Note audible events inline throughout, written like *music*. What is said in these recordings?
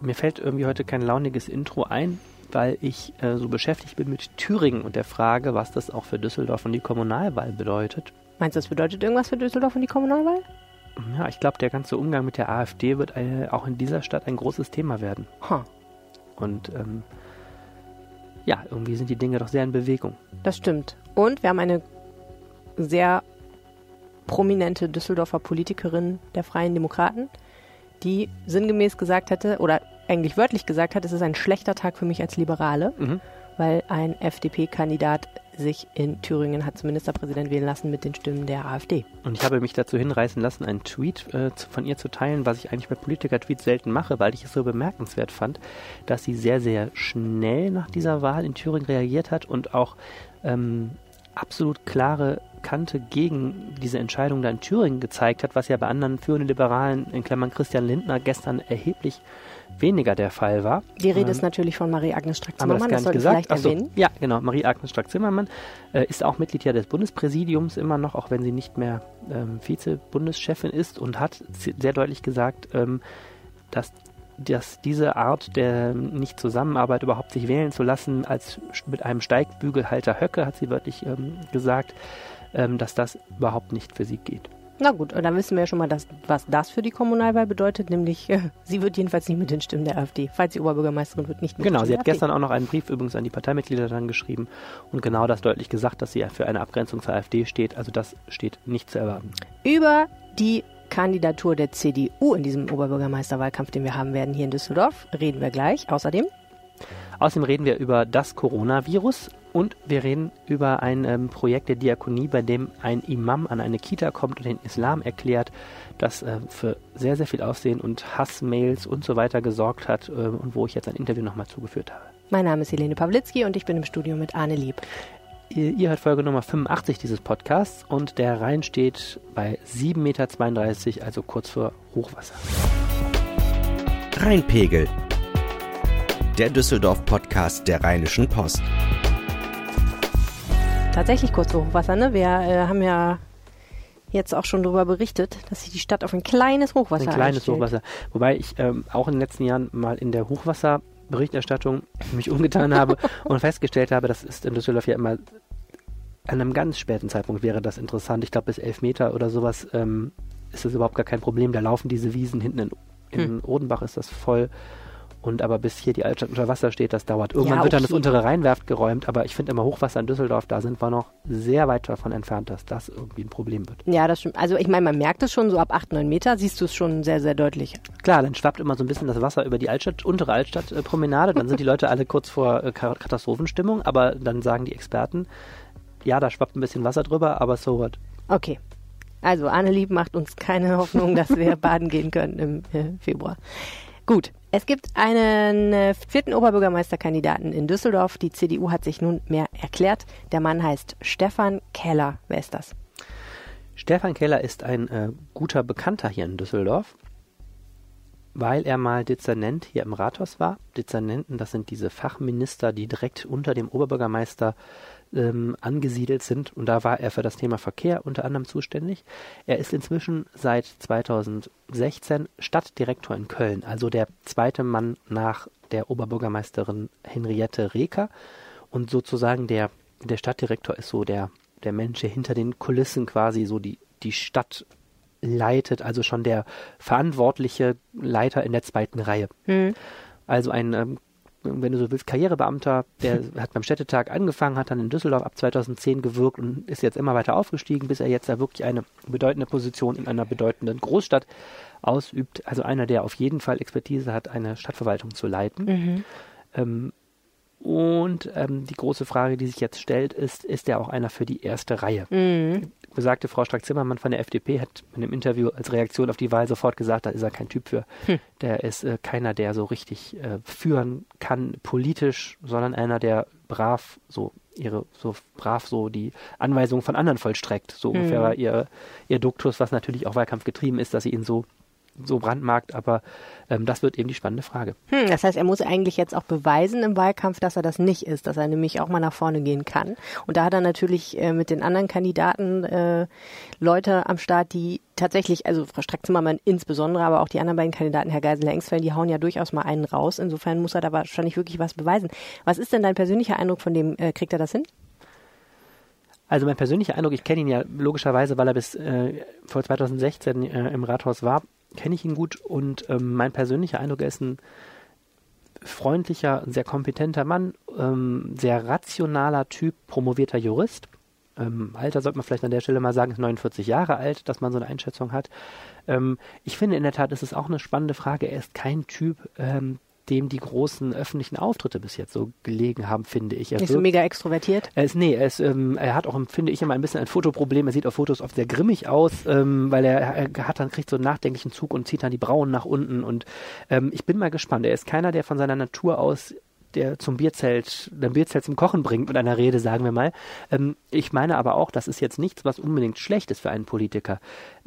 Mir fällt irgendwie heute kein launiges Intro ein, weil ich äh, so beschäftigt bin mit Thüringen und der Frage, was das auch für Düsseldorf und die Kommunalwahl bedeutet. Meinst du, das bedeutet irgendwas für Düsseldorf und die Kommunalwahl? Ja, ich glaube, der ganze Umgang mit der AfD wird äh, auch in dieser Stadt ein großes Thema werden. Ha, Und ähm, ja, irgendwie sind die Dinge doch sehr in Bewegung. das stimmt. Und wir haben eine sehr prominente Düsseldorfer Politikerin der Freien Demokraten, die sinngemäß gesagt hätte, oder eigentlich wörtlich gesagt hat, es ist ein schlechter Tag für mich als Liberale, Mhm. weil ein FDP-Kandidat sich in Thüringen hat zum Ministerpräsident wählen lassen mit den Stimmen der AfD. Und ich habe mich dazu hinreißen lassen, einen Tweet äh, von ihr zu teilen, was ich eigentlich bei Politiker-Tweets selten mache, weil ich es so bemerkenswert fand, dass sie sehr, sehr schnell nach dieser Wahl in Thüringen reagiert hat und auch ähm, absolut klare Kante gegen diese Entscheidung da in Thüringen gezeigt hat, was ja bei anderen führenden Liberalen, in Klammern Christian Lindner, gestern erheblich weniger der Fall war. Die Rede Ähm, ist natürlich von Marie-Agnes das Strack-Zimmermann, das nicht sollte vielleicht Ach so, erwähnen. ja, genau. Marie-Agnes Strack-Zimmermann äh, ist auch Mitglied ja des Bundespräsidiums immer noch, auch wenn sie nicht mehr ähm, Vize-Bundeschefin ist und hat sehr deutlich gesagt, ähm, dass, dass diese Art der Nicht-Zusammenarbeit überhaupt sich wählen zu lassen, als mit einem Steigbügelhalter Höcke, hat sie wörtlich ähm, gesagt, ähm, dass das überhaupt nicht für sie geht. Na gut, und dann wissen wir ja schon mal, dass, was das für die Kommunalwahl bedeutet, nämlich äh, sie wird jedenfalls nicht mit den Stimmen der AfD. Falls sie Oberbürgermeisterin wird, nicht mit Genau, den sie Stimmen hat der gestern auch noch einen Brief übrigens an die Parteimitglieder dann geschrieben und genau das deutlich gesagt, dass sie für eine Abgrenzung zur AfD steht. Also das steht nicht zu erwarten. Über die Kandidatur der CDU in diesem Oberbürgermeisterwahlkampf, den wir haben werden hier in Düsseldorf, reden wir gleich. Außerdem, Außerdem reden wir über das Coronavirus und wir reden über ein ähm, Projekt der Diakonie, bei dem ein Imam an eine Kita kommt und den Islam erklärt, das äh, für sehr, sehr viel Aufsehen und Hassmails und so weiter gesorgt hat äh, und wo ich jetzt ein Interview nochmal zugeführt habe. mein Name ist Helene Pawlitzki und ich bin im Studio mit Arne Lieb. Ihr, ihr hört Folge Nummer 85 dieses Podcasts und der Rhein steht bei 7,32 Meter, also kurz vor Hochwasser. Rheinpegel. Der Düsseldorf-Podcast der Rheinischen Post. Tatsächlich kurz vor Hochwasser, ne? Wir äh, haben ja jetzt auch schon darüber berichtet, dass sich die Stadt auf ein kleines Hochwasser Ein kleines einstellt. Hochwasser. Wobei ich ähm, auch in den letzten Jahren mal in der Hochwasserberichterstattung *laughs* mich umgetan habe und festgestellt habe, das ist in Düsseldorf ja immer an einem ganz späten Zeitpunkt wäre das interessant. Ich glaube, bis elf Meter oder sowas ähm, ist das überhaupt gar kein Problem. Da laufen diese Wiesen hinten in, in Hm. Odenbach ist das voll. Und aber bis hier die Altstadt unter Wasser steht, das dauert. Irgendwann Ja, wird dann das okay. untere Rheinwerft geräumt, aber ich finde immer Hochwasser in Düsseldorf, da sind wir noch sehr weit davon entfernt, dass das irgendwie ein Problem wird. Ja, das stimmt. Also ich meine, man merkt es schon so ab 8, 9 Meter, siehst du es schon sehr, sehr deutlich. Klar, dann schwappt immer so ein bisschen das Wasser über die Altstadt, untere Altstadtpromenade, dann sind die Leute alle kurz vor äh, Ka- Katastrophenstimmung, aber dann sagen die Experten, ja, da schwappt ein bisschen Wasser drüber, aber so what. Okay. Also Annelieb macht uns keine Hoffnung, dass wir *laughs* baden gehen können im äh, Februar. Gut. Es gibt einen äh, vierten Oberbürgermeisterkandidaten in Düsseldorf. Die CDU hat sich nunmehr erklärt. Der Mann heißt Stefan Keller. Wer ist das? Stefan Keller ist ein äh, guter Bekannter hier in Düsseldorf, weil er mal Dezernent hier im Rathaus war. Dezernenten, das sind diese Fachminister, die direkt unter dem Oberbürgermeister ähm, angesiedelt sind. Und da war er für das Thema Verkehr unter anderem zuständig. Er ist inzwischen seit 2016 Stadtdirektor in Köln, also der zweite Mann nach der Oberbürgermeisterin Henriette Reker. Und sozusagen der, der Stadtdirektor ist so der, der Mensch, der hinter den Kulissen quasi so die, die Stadt leitet, also schon der verantwortliche Leiter in der zweiten Reihe. Also ein, ähm, wenn du so willst, Karrierebeamter, der *laughs* hat beim Städtetag angefangen, hat dann in Düsseldorf ab 2010 gewirkt und ist jetzt immer weiter aufgestiegen, bis er jetzt da wirklich eine bedeutende Position in einer bedeutenden Großstadt ausübt. Also einer, der auf jeden Fall Expertise hat, eine Stadtverwaltung zu leiten. Ähm, und ähm, die große Frage, die sich jetzt stellt, ist, ist er auch einer für die erste Reihe? Besagte Frau Strack-Zimmermann von der FDP hat in einem Interview als Reaktion auf die Wahl sofort gesagt, da ist er kein Typ für. Der ist äh, keiner, der so richtig äh, führen kann politisch, sondern einer, der brav so ihre so brav so die Anweisungen von anderen vollstreckt. So ungefähr war ihr, ihr Duktus, was natürlich auch Wahlkampf getrieben ist, dass sie ihn so so brandmarkt, aber ähm, das wird eben die spannende Frage. Hm, das heißt, er muss eigentlich jetzt auch beweisen im Wahlkampf, dass er das nicht ist, dass er nämlich auch mal nach vorne gehen kann. Und da hat er natürlich äh, mit den anderen Kandidaten äh, Leute am Start, die tatsächlich, also Frau Strack-Zimmermann insbesondere, aber auch die anderen beiden Kandidaten, Herr Geisel-Engsfeld, die hauen ja durchaus mal einen raus. Insofern muss er da wahrscheinlich wirklich was beweisen. Was ist denn dein persönlicher Eindruck von dem? Äh, kriegt er das hin? Also mein persönlicher Eindruck, ich kenne ihn ja logischerweise, weil er bis äh, vor 2016 äh, im Rathaus war, kenne ich ihn gut und ähm, mein persönlicher Eindruck, ist ein freundlicher, sehr kompetenter Mann, ähm, sehr rationaler Typ, promovierter Jurist. Ähm, Alter sollte man vielleicht an der Stelle mal sagen, ist 49 Jahre alt, dass man so eine Einschätzung hat. Ähm, ich finde in der Tat, ist es auch eine spannende Frage. Er ist kein Typ, ähm, dem die großen öffentlichen Auftritte bis jetzt so gelegen haben, finde ich. Er Nicht so mega extrovertiert? Er ist, nee, er, ist, ähm, er hat auch, finde ich, immer ein bisschen ein Fotoproblem. Er sieht auf Fotos oft sehr grimmig aus, ähm, weil er, er hat dann, kriegt so einen nachdenklichen Zug und zieht dann die Brauen nach unten. Und ähm, ich bin mal gespannt. Er ist keiner, der von seiner Natur aus der zum Bierzelt, der Bierzelt zum Kochen bringt mit einer Rede, sagen wir mal. Ähm, ich meine aber auch, das ist jetzt nichts, was unbedingt schlecht ist für einen Politiker.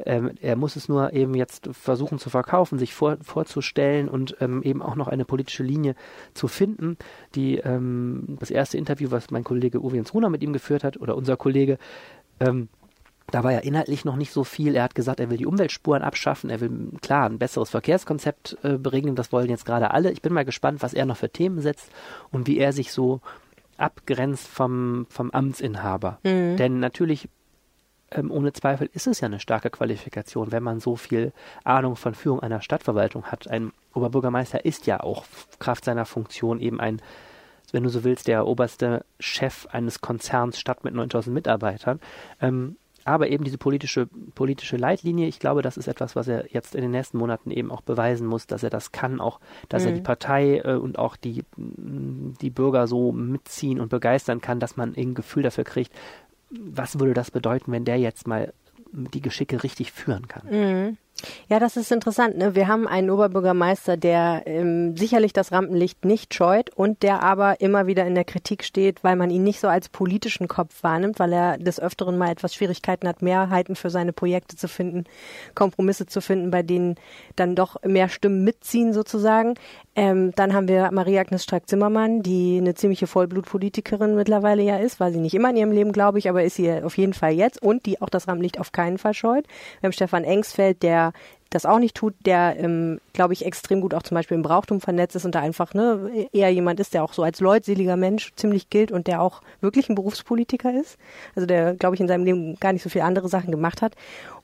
Ähm, er muss es nur eben jetzt versuchen zu verkaufen, sich vor, vorzustellen und ähm, eben auch noch eine politische Linie zu finden. Die, ähm, das erste Interview, was mein Kollege Uwe Runer mit ihm geführt hat, oder unser Kollege, ähm, da war ja inhaltlich noch nicht so viel. Er hat gesagt, er will die Umweltspuren abschaffen, er will klar ein besseres Verkehrskonzept äh, bringen. Das wollen jetzt gerade alle. Ich bin mal gespannt, was er noch für Themen setzt und wie er sich so abgrenzt vom, vom Amtsinhaber. Mhm. Denn natürlich, ähm, ohne Zweifel, ist es ja eine starke Qualifikation, wenn man so viel Ahnung von Führung einer Stadtverwaltung hat. Ein Oberbürgermeister ist ja auch Kraft seiner Funktion eben ein wenn du so willst, der oberste Chef eines Konzerns Stadt mit 9000 Mitarbeitern. Ähm, aber eben diese politische, politische Leitlinie, ich glaube, das ist etwas, was er jetzt in den nächsten Monaten eben auch beweisen muss, dass er das kann, auch, dass mhm. er die Partei äh, und auch die, die Bürger so mitziehen und begeistern kann, dass man ein Gefühl dafür kriegt, was würde das bedeuten, wenn der jetzt mal die Geschicke richtig führen kann. Mhm. Ja, das ist interessant. Ne? Wir haben einen Oberbürgermeister, der ähm, sicherlich das Rampenlicht nicht scheut und der aber immer wieder in der Kritik steht, weil man ihn nicht so als politischen Kopf wahrnimmt, weil er des Öfteren mal etwas Schwierigkeiten hat, Mehrheiten für seine Projekte zu finden, Kompromisse zu finden, bei denen dann doch mehr Stimmen mitziehen sozusagen. Ähm, dann haben wir Maria-Agnes Strack-Zimmermann, die eine ziemliche Vollblutpolitikerin mittlerweile ja ist, war sie nicht immer in ihrem Leben, glaube ich, aber ist sie auf jeden Fall jetzt und die auch das Rampenlicht auf keinen Fall scheut. Wir haben Stefan Engsfeld, der das auch nicht tut, der, ähm, glaube ich, extrem gut auch zum Beispiel im Brauchtum vernetzt ist und da einfach ne, eher jemand ist, der auch so als leutseliger Mensch ziemlich gilt und der auch wirklich ein Berufspolitiker ist. Also der, glaube ich, in seinem Leben gar nicht so viele andere Sachen gemacht hat.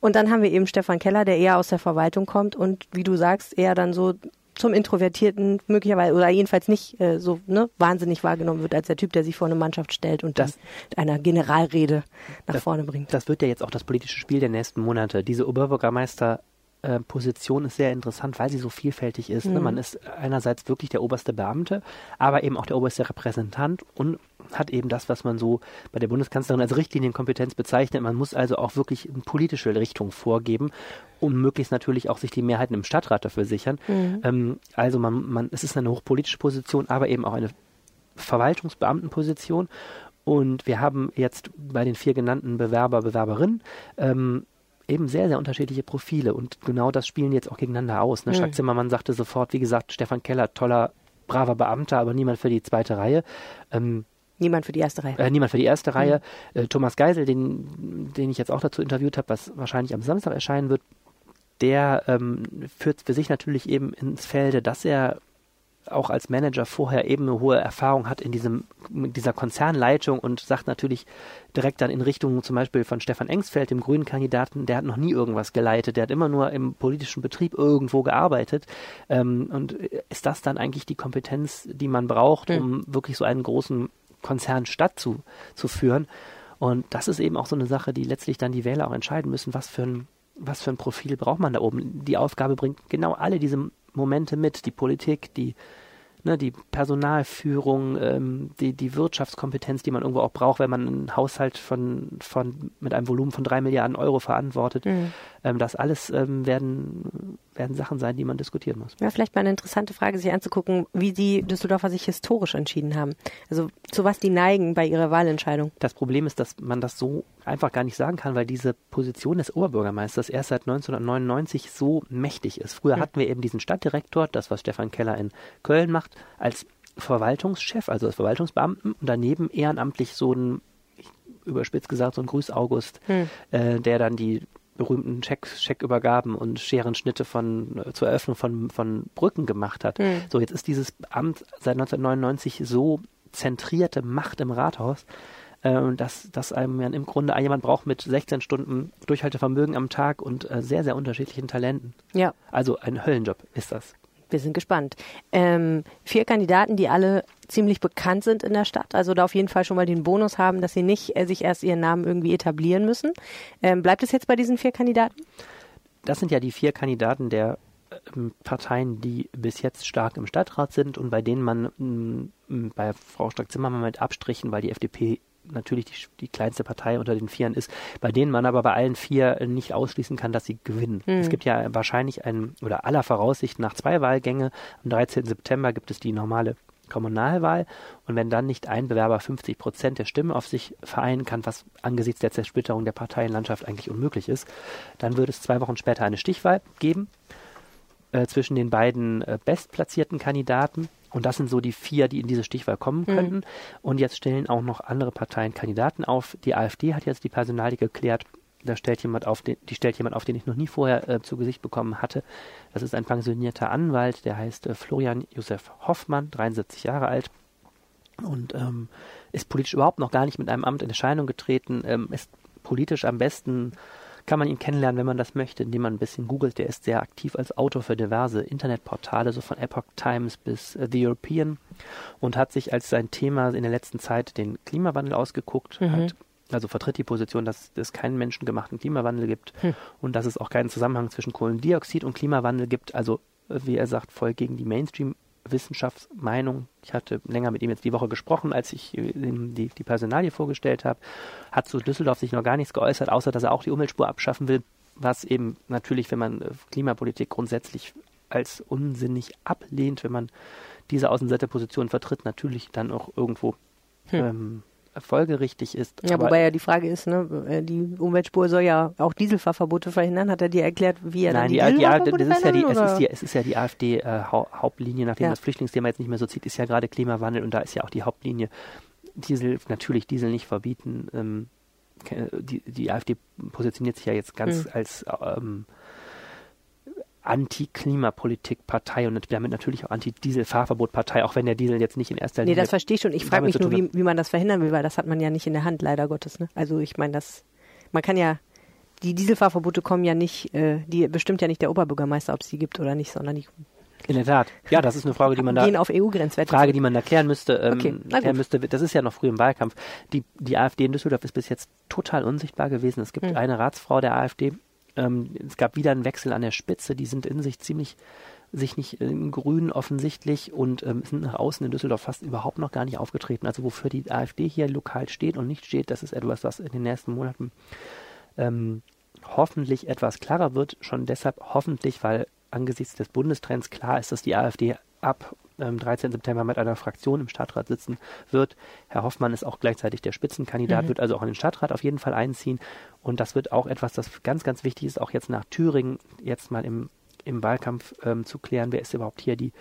Und dann haben wir eben Stefan Keller, der eher aus der Verwaltung kommt und wie du sagst, eher dann so zum Introvertierten möglicherweise oder jedenfalls nicht äh, so ne, wahnsinnig wahrgenommen wird als der Typ, der sich vor eine Mannschaft stellt und das mit einer Generalrede nach das, vorne bringt. Das wird ja jetzt auch das politische Spiel der nächsten Monate. Diese Oberbürgermeister äh, Position ist sehr interessant, weil sie so vielfältig ist. Ne? Mhm. Man ist einerseits wirklich der oberste Beamte, aber eben auch der oberste Repräsentant und hat eben das, was man so bei der Bundeskanzlerin als Richtlinienkompetenz bezeichnet. Man muss also auch wirklich eine politische Richtung vorgeben, um möglichst natürlich auch sich die Mehrheiten im Stadtrat dafür sichern. Mhm. Ähm, also man, man, es ist eine hochpolitische Position, aber eben auch eine Verwaltungsbeamtenposition. Und wir haben jetzt bei den vier genannten Bewerber, Bewerberinnen ähm, eben sehr, sehr unterschiedliche Profile und genau das spielen jetzt auch gegeneinander aus. Ne? Mhm. Jacques Zimmermann sagte sofort, wie gesagt, Stefan Keller, toller, braver Beamter, aber niemand für die zweite Reihe. Ähm, Niemand für die erste Reihe. Äh, niemand für die erste mhm. Reihe. Äh, Thomas Geisel, den, den ich jetzt auch dazu interviewt habe, was wahrscheinlich am Samstag erscheinen wird, der ähm, führt für sich natürlich eben ins Felde, dass er auch als Manager vorher eben eine hohe Erfahrung hat in diesem, dieser Konzernleitung und sagt natürlich direkt dann in Richtung zum Beispiel von Stefan Engsfeld, dem grünen Kandidaten, der hat noch nie irgendwas geleitet, der hat immer nur im politischen Betrieb irgendwo gearbeitet. Ähm, und ist das dann eigentlich die Kompetenz, die man braucht, um mhm. wirklich so einen großen Konzern Stadt zu, zu führen? Und das ist eben auch so eine Sache, die letztlich dann die Wähler auch entscheiden müssen, was für ein, was für ein Profil braucht man da oben. Die Aufgabe bringt genau alle diese Momente mit, die Politik, die, ne, die Personalführung, ähm, die, die Wirtschaftskompetenz, die man irgendwo auch braucht, wenn man einen Haushalt von, von mit einem Volumen von drei Milliarden Euro verantwortet. Mhm. Ähm, das alles ähm, werden werden Sachen sein, die man diskutieren muss. Ja, vielleicht mal eine interessante Frage, sich anzugucken, wie die Düsseldorfer sich historisch entschieden haben. Also zu was die neigen bei ihrer Wahlentscheidung. Das Problem ist, dass man das so einfach gar nicht sagen kann, weil diese Position des Oberbürgermeisters erst seit 1999 so mächtig ist. Früher mhm. hatten wir eben diesen Stadtdirektor, das was Stefan Keller in Köln macht, als Verwaltungschef, also als Verwaltungsbeamten und daneben ehrenamtlich so ein überspitzt gesagt, so ein Grüß August, hm. äh, der dann die berühmten Check, Checkübergaben und Scherenschnitte von äh, zur Eröffnung von, von Brücken gemacht hat. Hm. So, jetzt ist dieses Amt seit 1999 so zentrierte Macht im Rathaus, äh, dass, dass einem ja im Grunde jemand braucht mit 16 Stunden Durchhaltevermögen am Tag und äh, sehr, sehr unterschiedlichen Talenten. Ja. Also ein Höllenjob ist das. Wir sind gespannt. Ähm, vier Kandidaten, die alle ziemlich bekannt sind in der Stadt, also da auf jeden Fall schon mal den Bonus haben, dass sie nicht äh, sich erst ihren Namen irgendwie etablieren müssen. Ähm, bleibt es jetzt bei diesen vier Kandidaten? Das sind ja die vier Kandidaten der ähm, Parteien, die bis jetzt stark im Stadtrat sind und bei denen man mm, bei Frau Stark-Zimmermann mit Abstrichen, weil die FDP natürlich die, die, kleinste Partei unter den Vieren ist, bei denen man aber bei allen vier nicht ausschließen kann, dass sie gewinnen. Mhm. Es gibt ja wahrscheinlich ein, oder aller Voraussicht nach zwei Wahlgänge. Am 13. September gibt es die normale Kommunalwahl und wenn dann nicht ein Bewerber 50 Prozent der Stimme auf sich vereinen kann, was angesichts der Zersplitterung der Parteienlandschaft eigentlich unmöglich ist, dann würde es zwei Wochen später eine Stichwahl geben äh, zwischen den beiden äh, bestplatzierten Kandidaten und das sind so die vier, die in diese Stichwahl kommen mhm. könnten. Mhm. Und jetzt stellen auch noch andere Parteien Kandidaten auf. Die AfD hat jetzt die Personalie geklärt. Da stellt jemand auf, den, die stellt jemand auf, den ich noch nie vorher äh, zu Gesicht bekommen hatte. Das ist ein pensionierter Anwalt, der heißt äh, Florian Josef Hoffmann, 73 Jahre alt und ähm, ist politisch überhaupt noch gar nicht mit einem Amt in Erscheinung getreten, ähm, ist politisch am besten kann man ihn kennenlernen, wenn man das möchte, indem man ein bisschen googelt. Der ist sehr aktiv als Autor für diverse Internetportale, so von Epoch Times bis uh, The European und hat sich als sein Thema in der letzten Zeit den Klimawandel ausgeguckt, mhm. hat also vertritt die Position, dass es keinen menschengemachten Klimawandel gibt hm. und dass es auch keinen Zusammenhang zwischen Kohlendioxid und Klimawandel gibt. Also, wie er sagt, voll gegen die Mainstream Wissenschaftsmeinung. Ich hatte länger mit ihm jetzt die Woche gesprochen, als ich ihm die, die Personalie vorgestellt habe. Hat zu Düsseldorf sich noch gar nichts geäußert, außer dass er auch die Umweltspur abschaffen will, was eben natürlich, wenn man äh, Klimapolitik grundsätzlich als unsinnig ablehnt, wenn man diese Außenseiterposition vertritt, natürlich dann auch irgendwo hm. ähm, folgerichtig ist. Ja, wobei ja die Frage ist, ne, äh, die Umweltspur soll ja auch Dieselfahrverbote verhindern. Hat er dir erklärt, wie er Nein, die, die, die das ist ja die, es ist, die, es ist ja die AfD-Hauptlinie, äh, nachdem ja. das Flüchtlingsthema jetzt nicht mehr so zieht, ist ja gerade Klimawandel und da ist ja auch die Hauptlinie Diesel, natürlich Diesel nicht verbieten. Ähm, die, die AfD positioniert sich ja jetzt ganz mhm. als ähm, Anti-Klimapolitik-Partei und damit natürlich auch Anti-Diesel-Fahrverbot-Partei, auch wenn der Diesel jetzt nicht in erster Linie. Nee, das verstehe ich schon. Ich frage mich nur, wie, wie man das verhindern will, weil das hat man ja nicht in der Hand, leider Gottes. Ne? Also ich meine, das, man kann ja, die Dieselfahrverbote kommen ja nicht, äh, die bestimmt ja nicht der Oberbürgermeister, ob es die gibt oder nicht, sondern die in der Tat. Ja, das ist eine Frage, die man da gehen auf EU-Grenzwerte. Frage, die man da klären müsste. Ähm, okay, klären müsste. Das ist ja noch früh im Wahlkampf. Die, die AfD in Düsseldorf ist bis jetzt total unsichtbar gewesen. Es gibt hm. eine Ratsfrau der AfD, ähm, es gab wieder einen Wechsel an der Spitze. Die sind in sich ziemlich sich nicht im Grün offensichtlich und ähm, sind nach außen in Düsseldorf fast überhaupt noch gar nicht aufgetreten. Also wofür die AfD hier lokal steht und nicht steht, das ist etwas, was in den nächsten Monaten ähm, hoffentlich etwas klarer wird. Schon deshalb hoffentlich, weil angesichts des Bundestrends klar ist, dass die AfD ab ähm, 13. September mit einer Fraktion im Stadtrat sitzen wird. Herr Hoffmann ist auch gleichzeitig der Spitzenkandidat, mhm. wird also auch in den Stadtrat auf jeden Fall einziehen. Und das wird auch etwas, das ganz, ganz wichtig ist, auch jetzt nach Thüringen, jetzt mal im, im Wahlkampf ähm, zu klären, wer ist überhaupt hier die,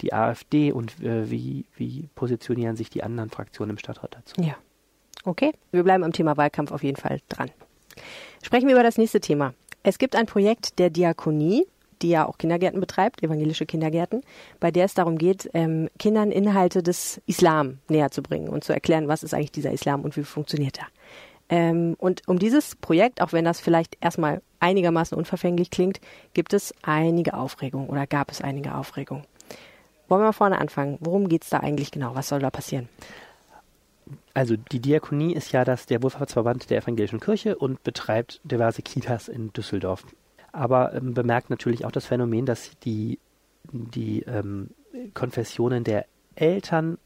die AfD und äh, wie, wie positionieren sich die anderen Fraktionen im Stadtrat dazu. Ja. Okay, wir bleiben am Thema Wahlkampf auf jeden Fall dran. Sprechen wir über das nächste Thema. Es gibt ein Projekt der Diakonie, die ja auch Kindergärten betreibt, evangelische Kindergärten, bei der es darum geht, ähm, Kindern Inhalte des Islam näher zu bringen und zu erklären, was ist eigentlich dieser Islam und wie funktioniert er. Ähm, und um dieses Projekt, auch wenn das vielleicht erstmal einigermaßen unverfänglich klingt, gibt es einige Aufregung oder gab es einige Aufregung. Wollen wir mal vorne anfangen? Worum geht es da eigentlich genau? Was soll da passieren? Also die Diakonie ist ja das der Wohlfahrtsverband der evangelischen Kirche und betreibt diverse Kitas in Düsseldorf aber ähm, bemerkt natürlich auch das Phänomen, dass die, die ähm, Konfessionen der Eltern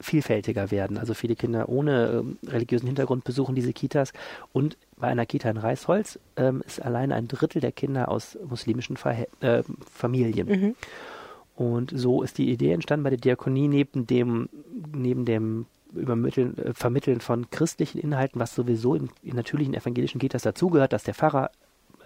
vielfältiger werden. Also viele Kinder ohne ähm, religiösen Hintergrund besuchen diese Kitas und bei einer Kita in Reisholz ähm, ist allein ein Drittel der Kinder aus muslimischen Verhä äh, Familien. Mhm. Und so ist die Idee entstanden bei der Diakonie neben dem, neben dem Übermitteln, äh, Vermitteln von christlichen Inhalten, was sowieso in, in natürlichen evangelischen Kitas dazugehört, dass der Pfarrer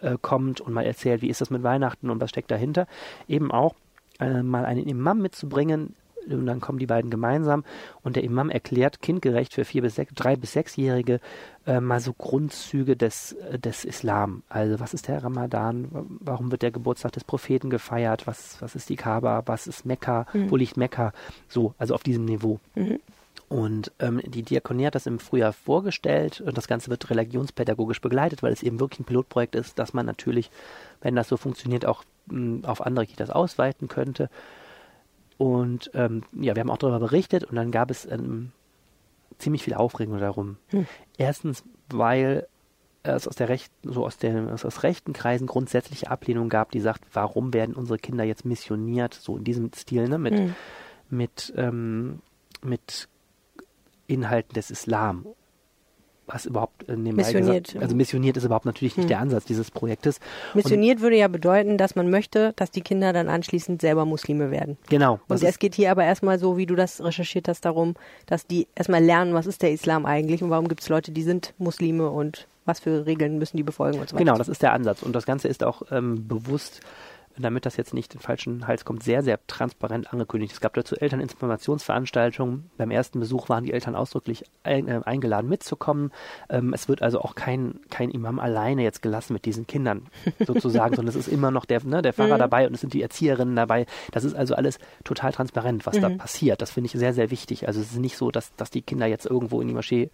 äh, kommt und mal erzählt, wie ist das mit Weihnachten und was steckt dahinter, eben auch äh, mal einen Imam mitzubringen, und dann kommen die beiden gemeinsam und der Imam erklärt kindgerecht für vier bis sechs, drei bis sechsjährige äh, mal so Grundzüge des, äh, des Islam. Also was ist der Ramadan? Warum wird der Geburtstag des Propheten gefeiert? Was, was ist die Kaaba? Was ist Mekka? Mhm. Wo liegt Mekka? So, also auf diesem Niveau. Mhm. Und ähm, die Diakonie hat das im Frühjahr vorgestellt und das Ganze wird religionspädagogisch begleitet, weil es eben wirklich ein Pilotprojekt ist, dass man natürlich, wenn das so funktioniert, auch mh, auf andere Kitas ausweiten könnte. Und ähm, ja, wir haben auch darüber berichtet und dann gab es ähm, ziemlich viel Aufregung darum. Hm. Erstens, weil es aus der rechten, so aus den aus, aus rechten Kreisen grundsätzliche Ablehnung gab, die sagt, warum werden unsere Kinder jetzt missioniert, so in diesem Stil, ne, mit, Mhm. mit, ähm, mit Inhalten des Islam. Was überhaupt äh, nebenbei Missioniert, gesagt, also missioniert ist überhaupt natürlich nicht Hm. der Ansatz dieses Projektes. Missioniert würde ja bedeuten, dass man möchte, dass die Kinder dann anschließend selber Muslime werden. Genau. Und es geht hier aber erstmal so, wie du das recherchiert hast, darum, dass die erstmal lernen, was ist der Islam eigentlich und warum gibt es Leute, die sind Muslime und was für Regeln müssen die befolgen und so weiter. Genau, das ist der Ansatz. Und das Ganze ist auch ähm, bewusst, damit das jetzt nicht in den falschen Hals kommt, sehr, sehr transparent angekündigt. Es gab dazu Elterninformationsveranstaltungen. Beim ersten Besuch waren die Eltern ausdrücklich ein, äh, eingeladen mitzukommen. Ähm, es wird also auch kein, kein Imam alleine jetzt gelassen mit diesen Kindern *laughs* sozusagen, sondern es ist immer noch der, ne, der Pfarrer Mhm. dabei und es sind die Erzieherinnen dabei. Das ist also alles total transparent, was da Mhm. passiert. Das finde ich sehr, sehr wichtig. Also es ist nicht so, dass, dass die Kinder jetzt irgendwo in die Moschee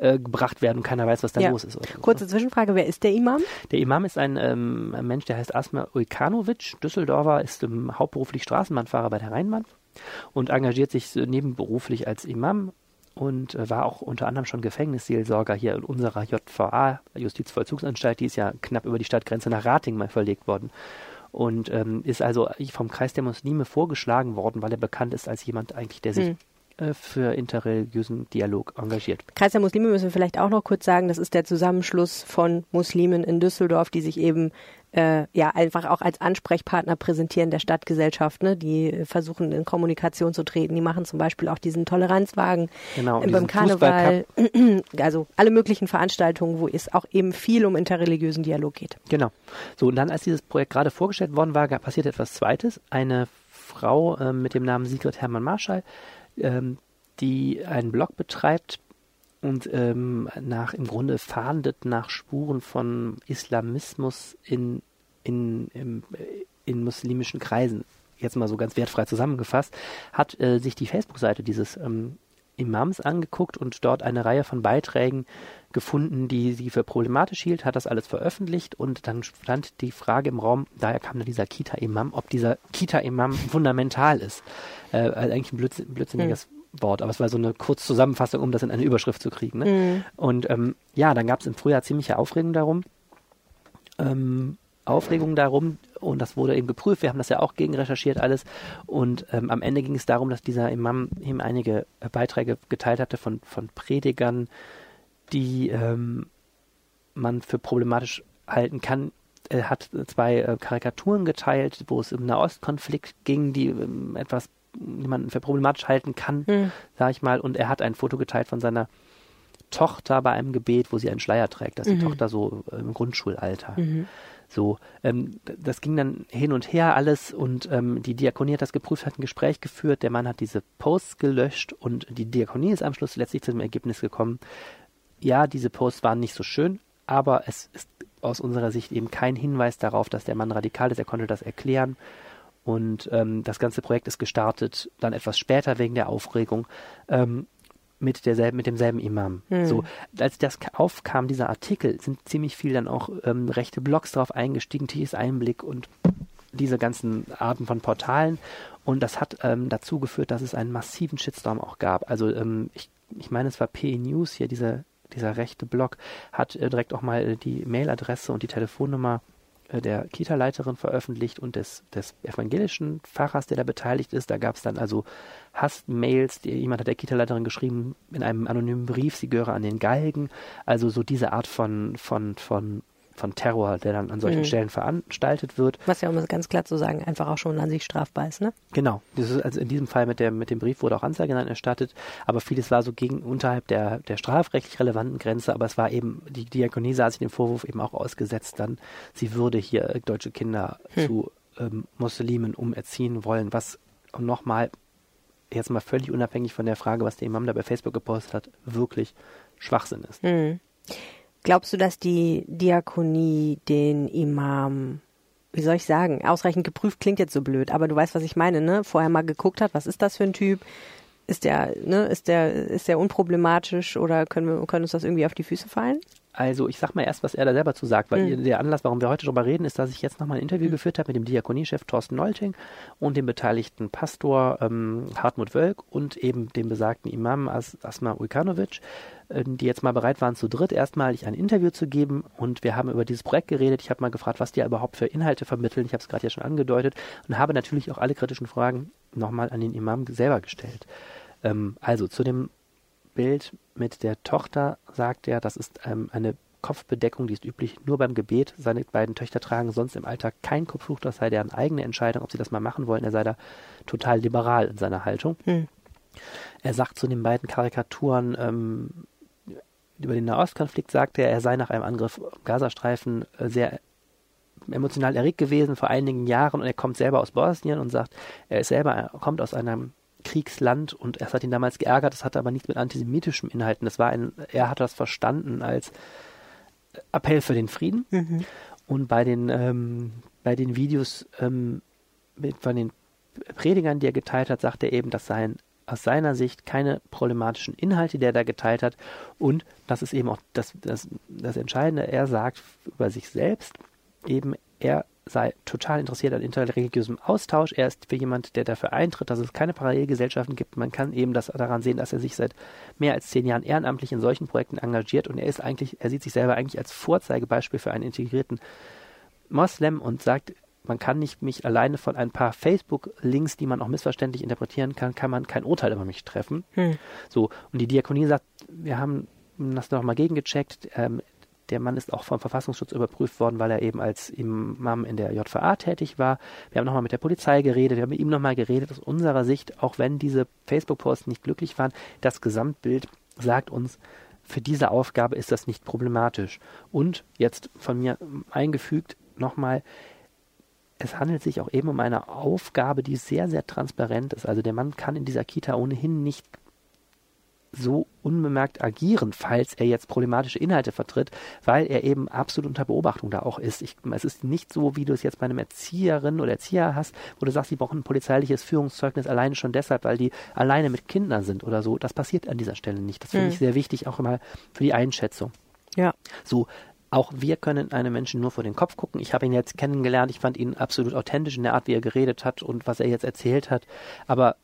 äh, gebracht werden und keiner weiß, was da Ja. los ist. So. Kurze Zwischenfrage, wer ist der Imam? Der Imam ist ein, ähm, ein Mensch, der heißt Asma Ujkanovic, Düsseldorfer, ist ähm, hauptberuflich Straßenbahnfahrer bei der Rheinbahn und engagiert sich nebenberuflich als Imam und äh, war auch unter anderem schon Gefängnisseelsorger hier in unserer JVA, Justizvollzugsanstalt, die ist ja knapp über die Stadtgrenze nach Rating mal verlegt worden. Und ähm, ist also vom Kreis der Muslime vorgeschlagen worden, weil er bekannt ist als jemand eigentlich, der sich Hm. Äh, für interreligiösen Dialog engagiert. Kreis der Muslime müssen wir vielleicht auch noch kurz sagen, das ist der Zusammenschluss von Muslimen in Düsseldorf, die sich eben äh, ja einfach auch als Ansprechpartner präsentieren der Stadtgesellschaft, ne? die äh, versuchen in Kommunikation zu treten. Die machen zum Beispiel auch diesen Toleranzwagen Genau, äh, beim Karneval, *clears throat* also alle möglichen Veranstaltungen, wo es auch eben viel um interreligiösen Dialog geht. Genau. So, und dann, als dieses Projekt gerade vorgestellt worden war, passierte etwas Zweites. Eine Frau ähm, mit dem Namen Sigrid Hermann Marschall, ähm, die einen Blog betreibt und ähm, nach im Grunde fahndet nach Spuren von Islamismus in, in, äh, in muslimischen Kreisen, jetzt mal so ganz wertfrei zusammengefasst, hat äh, sich die Facebook-Seite dieses ähm, Imams angeguckt und dort eine Reihe von Beiträgen gefunden, die sie für problematisch hielt, hat das alles veröffentlicht und dann stand die Frage im Raum, daher kam dann dieser Kita-Imam, ob dieser Kita-Imam fundamental ist. Äh, also eigentlich ein blödsinn, blödsinniges Wort, aber es war so eine Kurzzusammenfassung, um das in eine Überschrift zu kriegen. Ne? Mhm. Und ähm, ja, dann gab es im Frühjahr ziemliche Aufregung darum. Ähm, Aufregung darum und das wurde eben geprüft. Wir haben das ja auch gegen recherchiert alles und ähm, am Ende ging es darum, dass dieser Imam eben einige äh, Beiträge geteilt hatte von, von Predigern, die ähm, man für problematisch halten kann. Er hat zwei äh, Karikaturen geteilt, wo es um Nahostkonflikt ging, die ähm, etwas, man für problematisch halten kann, Hm. sag ich mal. Und er hat ein Foto geteilt von seiner Tochter bei einem Gebet, wo sie einen Schleier trägt. Das ist die Mhm. Tochter so im Grundschulalter. Mhm. So, ähm, das ging dann hin und her alles und ähm, die Diakonie hat das geprüft, hat ein Gespräch geführt, der Mann hat diese Posts gelöscht und die Diakonie ist am Schluss letztlich zu dem Ergebnis gekommen, ja, diese Posts waren nicht so schön, aber es ist aus unserer Sicht eben kein Hinweis darauf, dass der Mann radikal ist, er konnte das erklären und ähm, das ganze Projekt ist gestartet, dann etwas später wegen der Aufregung. Ähm, mit derselben, mit demselben Imam. Hm. So, als das ka- aufkam, dieser Artikel, sind ziemlich viel dann auch ähm, rechte Blogs drauf eingestiegen, Tiefes Einblick und diese ganzen Arten von Portalen. Und das hat ähm, dazu geführt, dass es einen massiven Shitstorm auch gab. Also ähm, ich, ich meine, es war PE News hier, dieser, dieser rechte Blog, hat äh, direkt auch mal äh, die Mailadresse und die Telefonnummer der Kita-Leiterin veröffentlicht und des, des evangelischen Pfarrers, der da beteiligt ist. Da gab es dann also Hassmails, jemand hat der Kita-Leiterin geschrieben in einem anonymen Brief, sie gehöre an den Galgen. Also so diese Art von, von, von von Terror, der dann an solchen mhm. Stellen veranstaltet wird. Was ja, um es ganz klar zu sagen, einfach auch schon an sich strafbar ist, ne? Genau. Also in diesem Fall mit, der, mit dem Brief wurde auch Anzeige dann erstattet, aber vieles war so gegen unterhalb der, der strafrechtlich relevanten Grenze, aber es war eben, die Diakonie sah sich dem Vorwurf eben auch ausgesetzt dann, sie würde hier deutsche Kinder hm. zu ähm, Muslimen umerziehen wollen, was nochmal, jetzt mal völlig unabhängig von der Frage, was der Imam da bei Facebook gepostet hat, wirklich Schwachsinn ist. Hm. Glaubst du, dass die Diakonie den Imam, wie soll ich sagen, ausreichend geprüft klingt jetzt so blöd, aber du weißt, was ich meine, ne? Vorher mal geguckt hat, was ist das für ein Typ? Ist der, ne, ist der, ist der unproblematisch oder können wir, können uns das irgendwie auf die Füße fallen? Also ich sag mal erst, was er da selber zu sagt, weil mhm. der Anlass, warum wir heute darüber reden, ist, dass ich jetzt nochmal ein Interview mhm. geführt habe mit dem Diakoniechef Thorsten Nolting und dem beteiligten Pastor ähm, Hartmut Wölk und eben dem besagten Imam As Asma Ujkanovic, äh, die jetzt mal bereit waren, zu dritt erstmalig ein Interview zu geben und wir haben über dieses Projekt geredet. Ich habe mal gefragt, was die überhaupt für Inhalte vermitteln. Ich habe es gerade ja schon angedeutet und habe natürlich auch alle kritischen Fragen nochmal an den Imam selber gestellt. Ähm, also zu dem Bild mit der Tochter sagt er, das ist ähm, eine Kopfbedeckung, die ist üblich nur beim Gebet. Seine beiden Töchter tragen sonst im Alltag kein Kopftuch, das sei deren eigene Entscheidung, ob sie das mal machen wollen. Er sei da total liberal in seiner Haltung. Hm. Er sagt zu den beiden Karikaturen ähm, über den Nahostkonflikt, sagt er, er sei nach einem Angriff im Gazastreifen äh, sehr emotional erregt gewesen vor einigen Jahren und er kommt selber aus Bosnien und sagt, er ist selber, er kommt aus einem Kriegsland und es hat ihn damals geärgert, das hatte aber nichts mit antisemitischen Inhalten. Das war ein, er hat das verstanden als Appell für den Frieden. Mhm. Und bei den, ähm, bei den Videos ähm, mit, von den Predigern, die er geteilt hat, sagt er eben, das seien aus seiner Sicht keine problematischen Inhalte, die er da geteilt hat. Und das ist eben auch das, das, das Entscheidende, er sagt über sich selbst eben, er sei total interessiert an interreligiösem Austausch. Er ist für jemand, der dafür eintritt, dass es keine Parallelgesellschaften gibt. Man kann eben das daran sehen, dass er sich seit mehr als zehn Jahren ehrenamtlich in solchen Projekten engagiert und er ist eigentlich, er sieht sich selber eigentlich als Vorzeigebeispiel für einen integrierten Moslem und sagt, man kann nicht mich alleine von ein paar Facebook-Links, die man auch missverständlich interpretieren kann, kann man kein Urteil über mich treffen. Hm. So, und die Diakonie sagt, wir haben das nochmal gegengecheckt. Ähm, der Mann ist auch vom Verfassungsschutz überprüft worden, weil er eben als Imam in der JVA tätig war. Wir haben nochmal mit der Polizei geredet, wir haben mit ihm nochmal geredet. Aus unserer Sicht, auch wenn diese Facebook-Posts nicht glücklich waren, das Gesamtbild sagt uns, für diese Aufgabe ist das nicht problematisch. Und jetzt von mir eingefügt nochmal, es handelt sich auch eben um eine Aufgabe, die sehr, sehr transparent ist. Also der Mann kann in dieser Kita ohnehin nicht so unbemerkt agieren, falls er jetzt problematische Inhalte vertritt, weil er eben absolut unter Beobachtung da auch ist. Ich, es ist nicht so, wie du es jetzt bei einem Erzieherin oder Erzieher hast, wo du sagst, die brauchen ein polizeiliches Führungszeugnis alleine schon deshalb, weil die alleine mit Kindern sind oder so. Das passiert an dieser Stelle nicht. Das finde mhm. ich sehr wichtig, auch immer für die Einschätzung. Ja. So, auch wir können einem Menschen nur vor den Kopf gucken. Ich habe ihn jetzt kennengelernt. Ich fand ihn absolut authentisch in der Art, wie er geredet hat und was er jetzt erzählt hat. Aber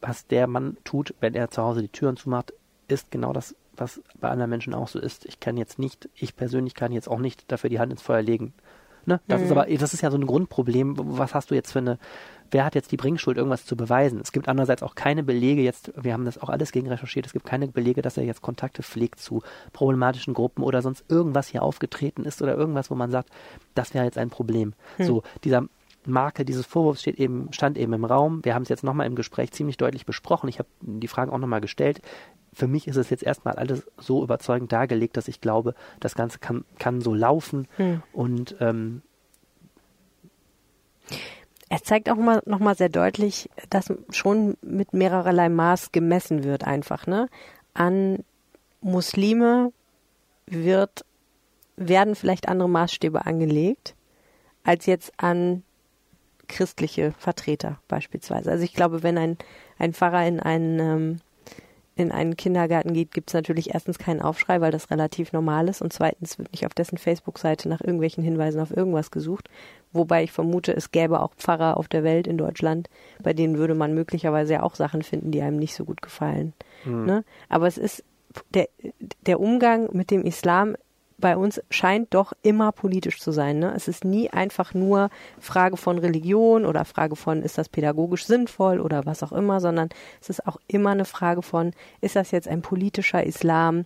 was der Mann tut, wenn er zu Hause die Türen zumacht, ist genau das, was bei anderen Menschen auch so ist. Ich kann jetzt nicht, ich persönlich kann jetzt auch nicht dafür die Hand ins Feuer legen. Ne? Das mhm. ist aber, das ist ja so ein Grundproblem. Was hast du jetzt für eine, wer hat jetzt die Bringschuld, irgendwas zu beweisen? Es gibt andererseits auch keine Belege jetzt, wir haben das auch alles gegen recherchiert, es gibt keine Belege, dass er jetzt Kontakte pflegt zu problematischen Gruppen oder sonst irgendwas hier aufgetreten ist oder irgendwas, wo man sagt, das wäre jetzt ein Problem. Mhm. So, dieser Marke dieses Vorwurfs steht eben, stand eben im Raum. Wir haben es jetzt nochmal im Gespräch ziemlich deutlich besprochen. Ich habe die Fragen auch nochmal gestellt. Für mich ist es jetzt erstmal alles so überzeugend dargelegt, dass ich glaube, das Ganze kann, kann so laufen. Hm. Und ähm, es zeigt auch mal, nochmal sehr deutlich, dass schon mit mehrererlei Maß gemessen wird einfach, ne? An Muslime wird, werden vielleicht andere Maßstäbe angelegt, als jetzt an christliche Vertreter beispielsweise. Also ich glaube, wenn ein, ein Pfarrer in einen, ähm, in einen Kindergarten geht, gibt es natürlich erstens keinen Aufschrei, weil das relativ normal ist und zweitens wird nicht auf dessen Facebook-Seite nach irgendwelchen Hinweisen auf irgendwas gesucht. Wobei ich vermute, es gäbe auch Pfarrer auf der Welt in Deutschland, bei denen würde man möglicherweise ja auch Sachen finden, die einem nicht so gut gefallen. Mhm. Ne? Aber es ist der, der Umgang mit dem Islam bei uns scheint doch immer politisch zu sein. Ne? Es ist nie einfach nur Frage von Religion oder Frage von, ist das pädagogisch sinnvoll oder was auch immer, sondern es ist auch immer eine Frage von, ist das jetzt ein politischer Islam,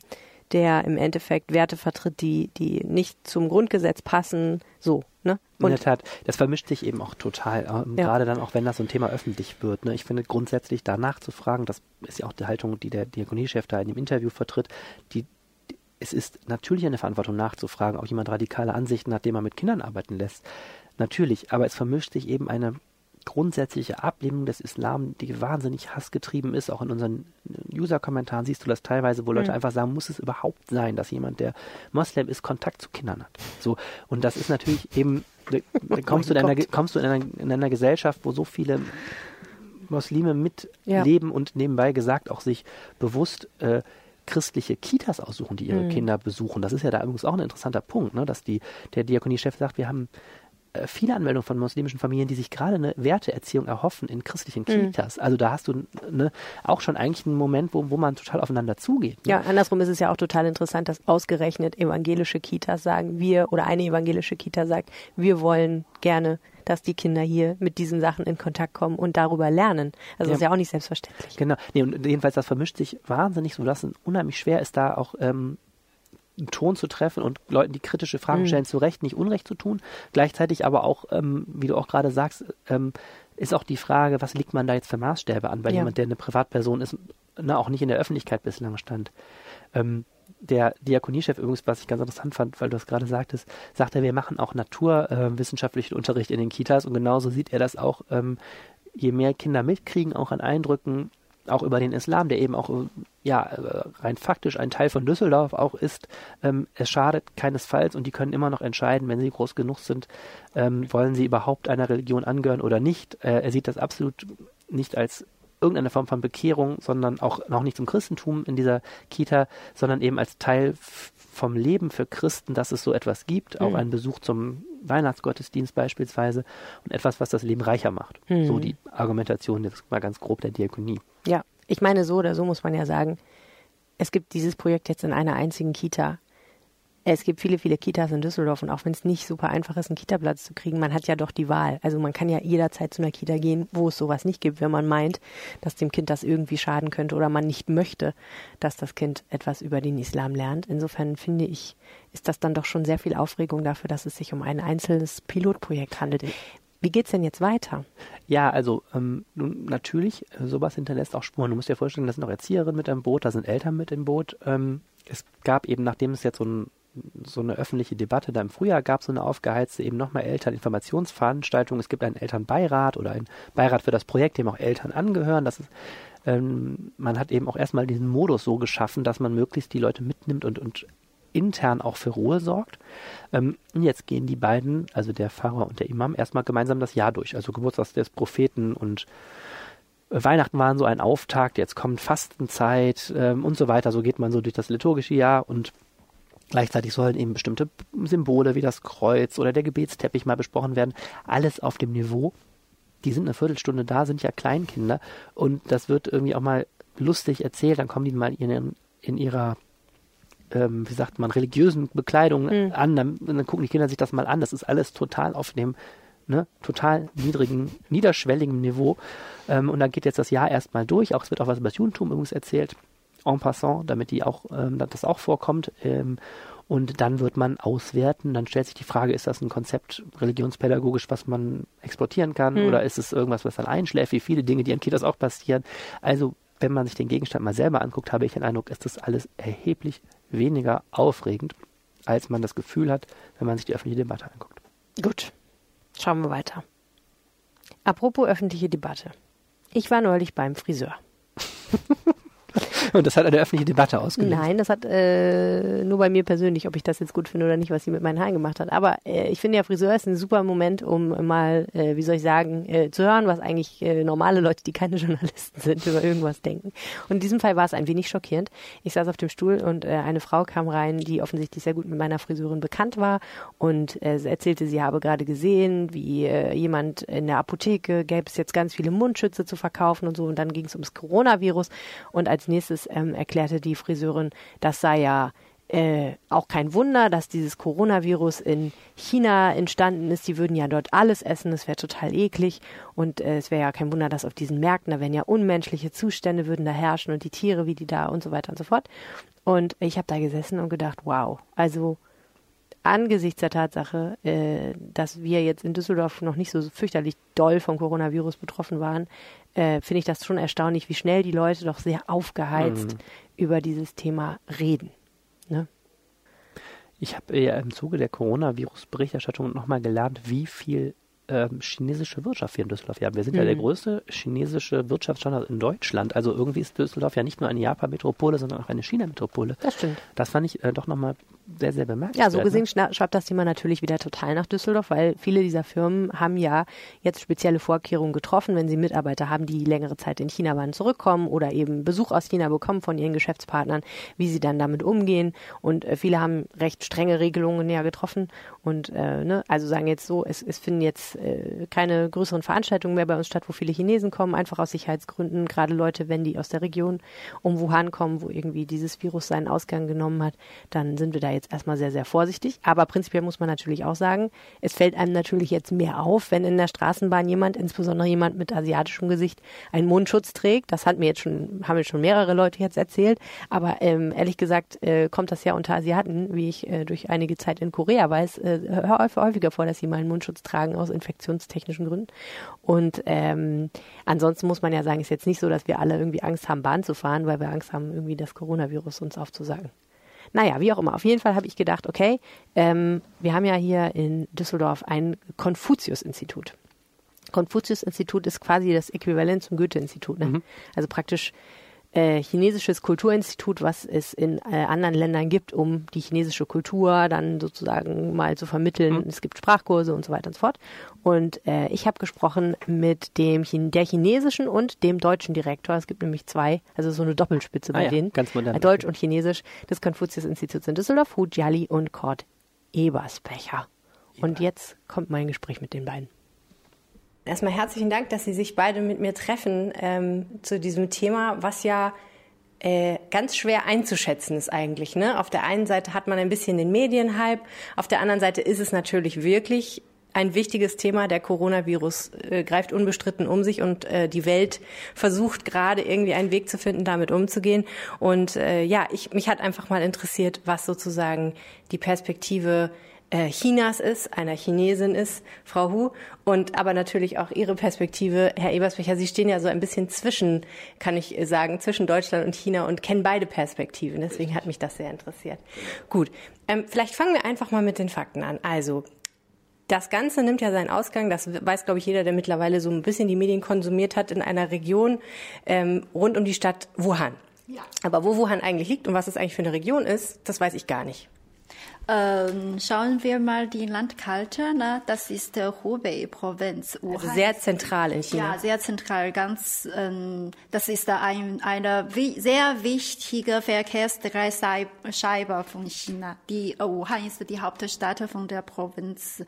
der im Endeffekt Werte vertritt, die, die nicht zum Grundgesetz passen, so. Ne? Und In der Tat, das vermischt sich eben auch total, ähm, ja. gerade dann auch, wenn das so ein Thema öffentlich wird. Ne? Ich finde grundsätzlich danach zu fragen, das ist ja auch die Haltung, die der Diakoniechef da in dem Interview vertritt, die es ist natürlich eine Verantwortung nachzufragen, ob jemand radikale Ansichten hat, den man mit Kindern arbeiten lässt. Natürlich, aber es vermischt sich eben eine grundsätzliche Ablehnung des Islam, die wahnsinnig hassgetrieben ist. Auch in unseren User-Kommentaren siehst du das teilweise, wo Leute mhm. einfach sagen, muss es überhaupt sein, dass jemand, der Moslem ist, Kontakt zu Kindern hat. So. Und das ist natürlich eben, *laughs* kommst, du in einer, kommst du in einer, in einer Gesellschaft, wo so viele Muslime mitleben ja. und nebenbei gesagt auch sich bewusst äh, christliche Kitas aussuchen, die ihre mhm. Kinder besuchen. Das ist ja da übrigens auch ein interessanter Punkt, ne? dass die, der Diakoniechef sagt, wir haben äh, viele Anmeldungen von muslimischen Familien, die sich gerade eine Werteerziehung erhoffen in christlichen mhm. Kitas. Mhm. Also da hast du ne, auch schon eigentlich einen Moment, wo, wo man total aufeinander zugeht. Ne? Ja, andersrum ist es ja auch total interessant, dass ausgerechnet evangelische Kitas sagen, wir oder eine evangelische Kita sagt, wir wollen gerne dass die Kinder hier mit diesen Sachen in Kontakt kommen und darüber lernen. Also ja. das ist ja auch nicht selbstverständlich. Genau. Nee, und jedenfalls, das vermischt sich wahnsinnig so, dass es unheimlich schwer ist, da auch ähm, einen Ton zu treffen und Leuten, die kritische Fragen mhm. stellen, mhm. zu Recht nicht Unrecht zu tun. Gleichzeitig aber auch, ähm, wie du auch gerade sagst, ähm, ist auch die Frage, was legt man da jetzt für Maßstäbe an bei ja. jemand, der eine Privatperson ist, na, auch nicht in der Öffentlichkeit bislang stand. Ähm, der Diakoniechef übrigens, was ich ganz interessant fand, weil du es gerade sagtest, sagte, wir machen auch naturwissenschaftlichen äh, Unterricht in den Kitas und genauso sieht er das auch, ähm, je mehr Kinder mitkriegen, auch an Eindrücken, auch über den Islam, der eben auch ja rein faktisch ein Teil von Düsseldorf auch ist. Ähm, es schadet keinesfalls und die können immer noch entscheiden, wenn sie groß genug sind, ähm, wollen sie überhaupt einer Religion angehören oder nicht. Äh, er sieht das absolut nicht als irgendeine Form von Bekehrung, sondern auch noch nicht zum Christentum in dieser Kita, sondern eben als Teil vom Leben für Christen, dass es so etwas gibt, mhm. auch ein Besuch zum Weihnachtsgottesdienst beispielsweise und etwas, was das Leben reicher macht. Mhm. So die Argumentation, das war ganz grob der Diakonie. Ja, ich meine, so oder so muss man ja sagen, es gibt dieses Projekt jetzt in einer einzigen Kita. Es gibt viele, viele Kitas in Düsseldorf und auch wenn es nicht super einfach ist, einen Kita-Platz zu kriegen, man hat ja doch die Wahl. Also man kann ja jederzeit zu einer Kita gehen, wo es sowas nicht gibt, wenn man meint, dass dem Kind das irgendwie schaden könnte oder man nicht möchte, dass das Kind etwas über den Islam lernt. Insofern finde ich, ist das dann doch schon sehr viel Aufregung dafür, dass es sich um ein einzelnes Pilotprojekt handelt. Wie geht's denn jetzt weiter? Ja, also ähm, natürlich, äh, sowas hinterlässt auch Spuren. Du musst dir vorstellen, da sind auch Erzieherinnen mit im Boot, da sind Eltern mit im Boot. Ähm, es gab eben, nachdem es jetzt so ein so eine öffentliche Debatte da im Frühjahr gab, so eine aufgeheizte eben nochmal Elterninformationsveranstaltung. Es gibt einen Elternbeirat oder einen Beirat für das Projekt, dem auch Eltern angehören. Das ist, ähm, man hat eben auch erstmal diesen Modus so geschaffen, dass man möglichst die Leute mitnimmt und, und intern auch für Ruhe sorgt. Ähm, jetzt gehen die beiden, also der Pfarrer und der Imam, erstmal gemeinsam das Jahr durch. Also Geburtstag des Propheten und Weihnachten waren so ein Auftakt, jetzt kommt Fastenzeit ähm, und so weiter. So geht man so durch das liturgische Jahr und Gleichzeitig sollen eben bestimmte Symbole wie das Kreuz oder der Gebetsteppich mal besprochen werden. Alles auf dem Niveau. Die sind eine Viertelstunde da, sind ja Kleinkinder und das wird irgendwie auch mal lustig erzählt. Dann kommen die mal in, in ihrer, ähm, wie sagt man, religiösen Bekleidung mhm. an. Dann, dann gucken die Kinder sich das mal an. Das ist alles total auf dem Ne, total niedrigen, niederschwelligen Niveau. Ähm, und dann geht jetzt das Jahr erstmal durch. Auch es wird auch was über das Judentum übrigens erzählt en passant, damit die auch, ähm, das auch vorkommt. Ähm, und dann wird man auswerten. Dann stellt sich die Frage, ist das ein Konzept religionspädagogisch, was man exportieren kann? Hm. Oder ist es irgendwas, was dann einschläft, wie viele Dinge, die an Kitas auch passieren? Also, wenn man sich den Gegenstand mal selber anguckt, habe ich den Eindruck, ist das alles erheblich weniger aufregend, als man das Gefühl hat, wenn man sich die öffentliche Debatte anguckt. Gut, schauen wir weiter. Apropos öffentliche Debatte. Ich war neulich beim Friseur. *laughs* *laughs* Und das hat eine öffentliche Debatte ausgelöst. Nein, das hat äh, nur bei mir persönlich, ob ich das jetzt gut finde oder nicht, was sie mit meinen Haaren gemacht hat. Aber äh, ich finde ja, Friseur ist ein super Moment, um mal, äh, wie soll ich sagen, äh, zu hören, was eigentlich äh, normale Leute, die keine *laughs* Journalisten sind, über irgendwas denken. Und in diesem Fall war es ein wenig schockierend. Ich saß auf dem Stuhl und äh, eine Frau kam rein, die offensichtlich sehr gut mit meiner Friseurin bekannt war und äh, erzählte, sie habe gerade gesehen, wie äh, jemand in der Apotheke gäbe es jetzt ganz viele Mundschütze zu verkaufen und so. Und dann ging es ums Coronavirus. Und als nächstes ähm, erklärte die Friseurin, das sei ja äh, auch kein Wunder, dass dieses Coronavirus in China entstanden ist. Die würden ja dort alles essen, das wäre total eklig. Und äh, es wäre ja kein Wunder, dass auf diesen Märkten, da wären ja unmenschliche Zustände, würden da herrschen und die Tiere, wie die da und so weiter und so fort. Und ich habe da gesessen und gedacht, wow, also angesichts der Tatsache, äh, dass wir jetzt in Düsseldorf noch nicht so fürchterlich doll vom Coronavirus betroffen waren, äh, finde ich das schon erstaunlich, wie schnell die Leute doch sehr aufgeheizt mhm. über dieses Thema reden. Ne? Ich habe ja im Zuge der Coronavirus-Berichterstattung nochmal gelernt, wie viel ähm, chinesische Wirtschaft hier in Düsseldorf haben. Wir sind mhm. ja der mhm. größte chinesische Wirtschaftsstandort in Deutschland. Also irgendwie ist Düsseldorf ja nicht nur eine Japan-Metropole, sondern auch eine China-Metropole. Das stimmt. Das fand ich äh, doch nochmal sehr, sehr bemerkenswert. Ja, so gesehen ne? schreibt das Thema natürlich wieder total nach Düsseldorf, weil viele dieser Firmen haben ja jetzt spezielle Vorkehrungen getroffen, wenn sie Mitarbeiter haben, die längere Zeit in China waren, zurückkommen oder eben Besuch aus China bekommen von ihren Geschäftspartnern, wie sie dann damit umgehen. Und äh, viele haben recht strenge Regelungen ja getroffen und äh, ne, also sagen jetzt so, es, es finden jetzt äh, keine größeren Veranstaltungen mehr bei uns statt, wo viele Chinesen kommen, einfach aus Sicherheitsgründen. Gerade Leute, wenn die aus der Region um Wuhan kommen, wo irgendwie dieses Virus seinen Ausgang genommen hat, dann sind wir da jetzt erstmal sehr, sehr vorsichtig. Aber prinzipiell muss man natürlich auch sagen, es fällt einem natürlich jetzt mehr auf, wenn in der Straßenbahn jemand, insbesondere jemand mit asiatischem Gesicht, einen Mundschutz trägt. Das hat mir jetzt schon, haben mir schon mehrere Leute jetzt erzählt. Aber ähm, ehrlich gesagt äh, kommt das ja unter Asiaten, wie ich äh, durch einige Zeit in Korea weiß, äh, häufiger vor, dass sie mal einen Mundschutz tragen aus infektionstechnischen Gründen. Und ähm, ansonsten muss man ja sagen, ist jetzt nicht so, dass wir alle irgendwie Angst haben, Bahn zu fahren, weil wir Angst haben, irgendwie das Coronavirus uns aufzusagen. Naja, wie auch immer. Auf jeden Fall habe ich gedacht, okay, ähm, wir haben ja hier in Düsseldorf ein Konfuzius-Institut. Konfuzius-Institut ist quasi das Äquivalent zum Goethe-Institut. Ne? Mhm. Also praktisch äh, chinesisches Kulturinstitut, was es in äh, anderen Ländern gibt, um die chinesische Kultur dann sozusagen mal zu vermitteln. Mhm. Es gibt Sprachkurse und so weiter und so fort. Und äh, ich habe gesprochen mit dem der chinesischen und dem deutschen Direktor. Es gibt nämlich zwei, also so eine Doppelspitze ah, bei ja, denen. Ganz modern. Deutsch und Chinesisch des Konfuzius-Instituts in Düsseldorf, Hu Jiali und Kurt Eberspecher. Und jetzt kommt mein Gespräch mit den beiden. Erstmal herzlichen Dank, dass Sie sich beide mit mir treffen ähm, zu diesem Thema, was ja äh, ganz schwer einzuschätzen ist eigentlich. Ne? Auf der einen Seite hat man ein bisschen den Medienhype, auf der anderen Seite ist es natürlich wirklich ein wichtiges Thema. Der Coronavirus äh, greift unbestritten um sich und äh, die Welt versucht gerade irgendwie einen Weg zu finden, damit umzugehen. Und äh, ja, ich, mich hat einfach mal interessiert, was sozusagen die Perspektive Chinas ist, einer Chinesin ist, Frau Hu, und aber natürlich auch Ihre Perspektive, Herr Ebersbecher. Sie stehen ja so ein bisschen zwischen, kann ich sagen, zwischen Deutschland und China und kennen beide Perspektiven. Deswegen hat mich das sehr interessiert. Gut, ähm, vielleicht fangen wir einfach mal mit den Fakten an. Also das Ganze nimmt ja seinen Ausgang, das weiß, glaube ich, jeder, der mittlerweile so ein bisschen die Medien konsumiert hat, in einer Region ähm, rund um die Stadt Wuhan. Ja. Aber wo Wuhan eigentlich liegt und was es eigentlich für eine Region ist, das weiß ich gar nicht. Ähm, schauen wir mal die Landkarte. Ne? Das ist der Hubei-Provinz. Also sehr zentral in China. Ja, sehr zentral. Ganz, ähm, das ist ein, eine sehr wichtige Verkehrsdreischeibe von China. Die uh, Wuhan ist die Hauptstadt von der Provinz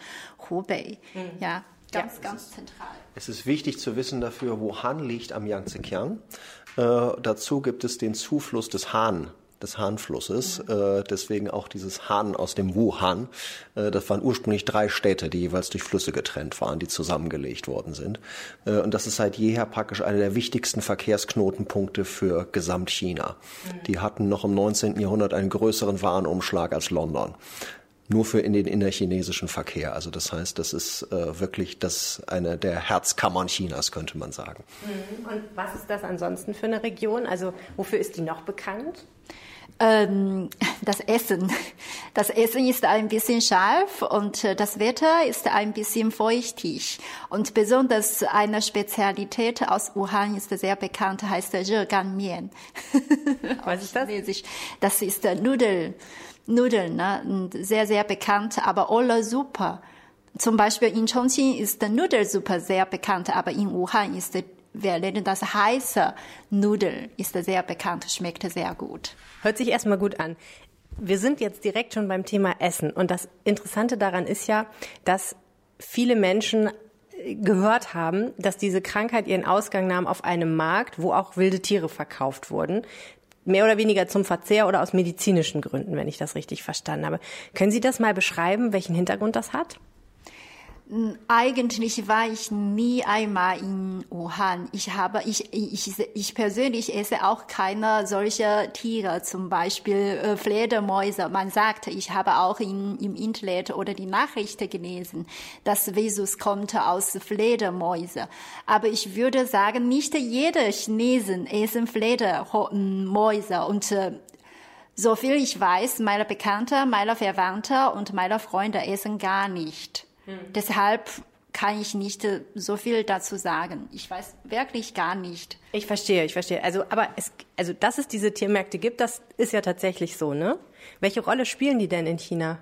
Hubei. Mhm. Ja, ganz, ja, ganz zentral. Es ist wichtig zu wissen dafür, Wuhan liegt am Yangtze-Kiang. Äh, dazu gibt es den Zufluss des Han des Han-Flusses. Äh, deswegen auch dieses Han aus dem Wuhan. Äh, das waren ursprünglich drei Städte, die jeweils durch Flüsse getrennt waren, die zusammengelegt worden sind. Äh, und das ist seit jeher praktisch einer der wichtigsten Verkehrsknotenpunkte für Gesamtchina. Mhm. Die hatten noch im 19. Jahrhundert einen größeren Warenumschlag als London nur für in den innerchinesischen Verkehr. Also das heißt, das ist äh, wirklich das eine der Herzkammern Chinas, könnte man sagen. Mhm. Und was ist das ansonsten für eine Region? Also wofür ist die noch bekannt? Ähm, *laughs* das Essen. *laughs* Das Essen ist ein bisschen scharf und äh, das Wetter ist ein bisschen feuchtig. Und besonders eine Spezialität aus Wuhan ist sehr bekannt, heißt Reganmian. *laughs* Was ist das? Das ist Nudel, Nudeln, ne? sehr, sehr bekannt, aber alle super. Zum Beispiel in Chongqing ist Nudelsuppe sehr bekannt, aber in Wuhan ist wir nennen das heiße Nudel, ist sehr bekannt, schmeckt sehr gut. Hört sich erstmal gut an. Wir sind jetzt direkt schon beim Thema Essen. Und das Interessante daran ist ja, dass viele Menschen äh, gehört haben, dass diese Krankheit ihren Ausgang nahm auf einem Markt, wo auch wilde Tiere verkauft wurden. mehr oder weniger zum Verzehr oder aus medizinischen Gründen, wenn ich das richtig verstanden habe. Können Sie das mal beschreiben, welchen Hintergrund das hat? Eigentlich war ich nie einmal in Wuhan. Ich habe, ich, ich, ich persönlich esse auch keine solche Tiere, zum Beispiel äh, Fledermäuse. Man sagt, ich habe auch in, im Internet oder die Nachrichten gelesen, dass Visus kommt aus Fledermäuse. Aber ich würde sagen, nicht jeder Chinesen essen Fledermäuse und äh, so viel ich weiß, meine Bekannte, meine Verwandte und meine Freunde essen gar nicht. Hm. Deshalb kann ich nicht äh, so viel dazu sagen. Ich weiß wirklich gar nicht. Ich verstehe, ich verstehe. Also, aber es, also, dass es diese Tiermärkte gibt, das ist ja tatsächlich so, ne? Welche Rolle spielen die denn in China?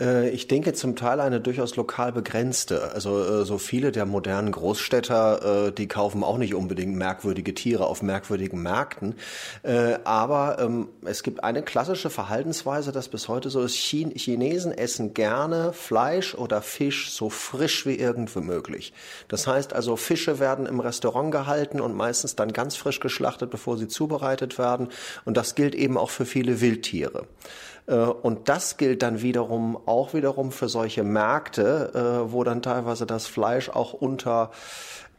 Äh, ich denke zum Teil eine durchaus lokal begrenzte. Also äh, so viele der modernen Großstädter, äh, die kaufen auch nicht unbedingt merkwürdige Tiere auf merkwürdigen Märkten. Aber ähm, es gibt eine klassische Verhaltensweise, das bis heute so ist. Chinesen essen gerne Fleisch oder Fisch so frisch wie irgendwie möglich. Das heißt also, Fische werden im Restaurant gehalten und meistens dann ganz frisch geschlachtet, bevor sie zubereitet werden. Und das gilt eben auch für viele Wildtiere. Äh, und das gilt dann wiederum auch wiederum für solche Märkte, äh, wo dann teilweise das Fleisch auch unter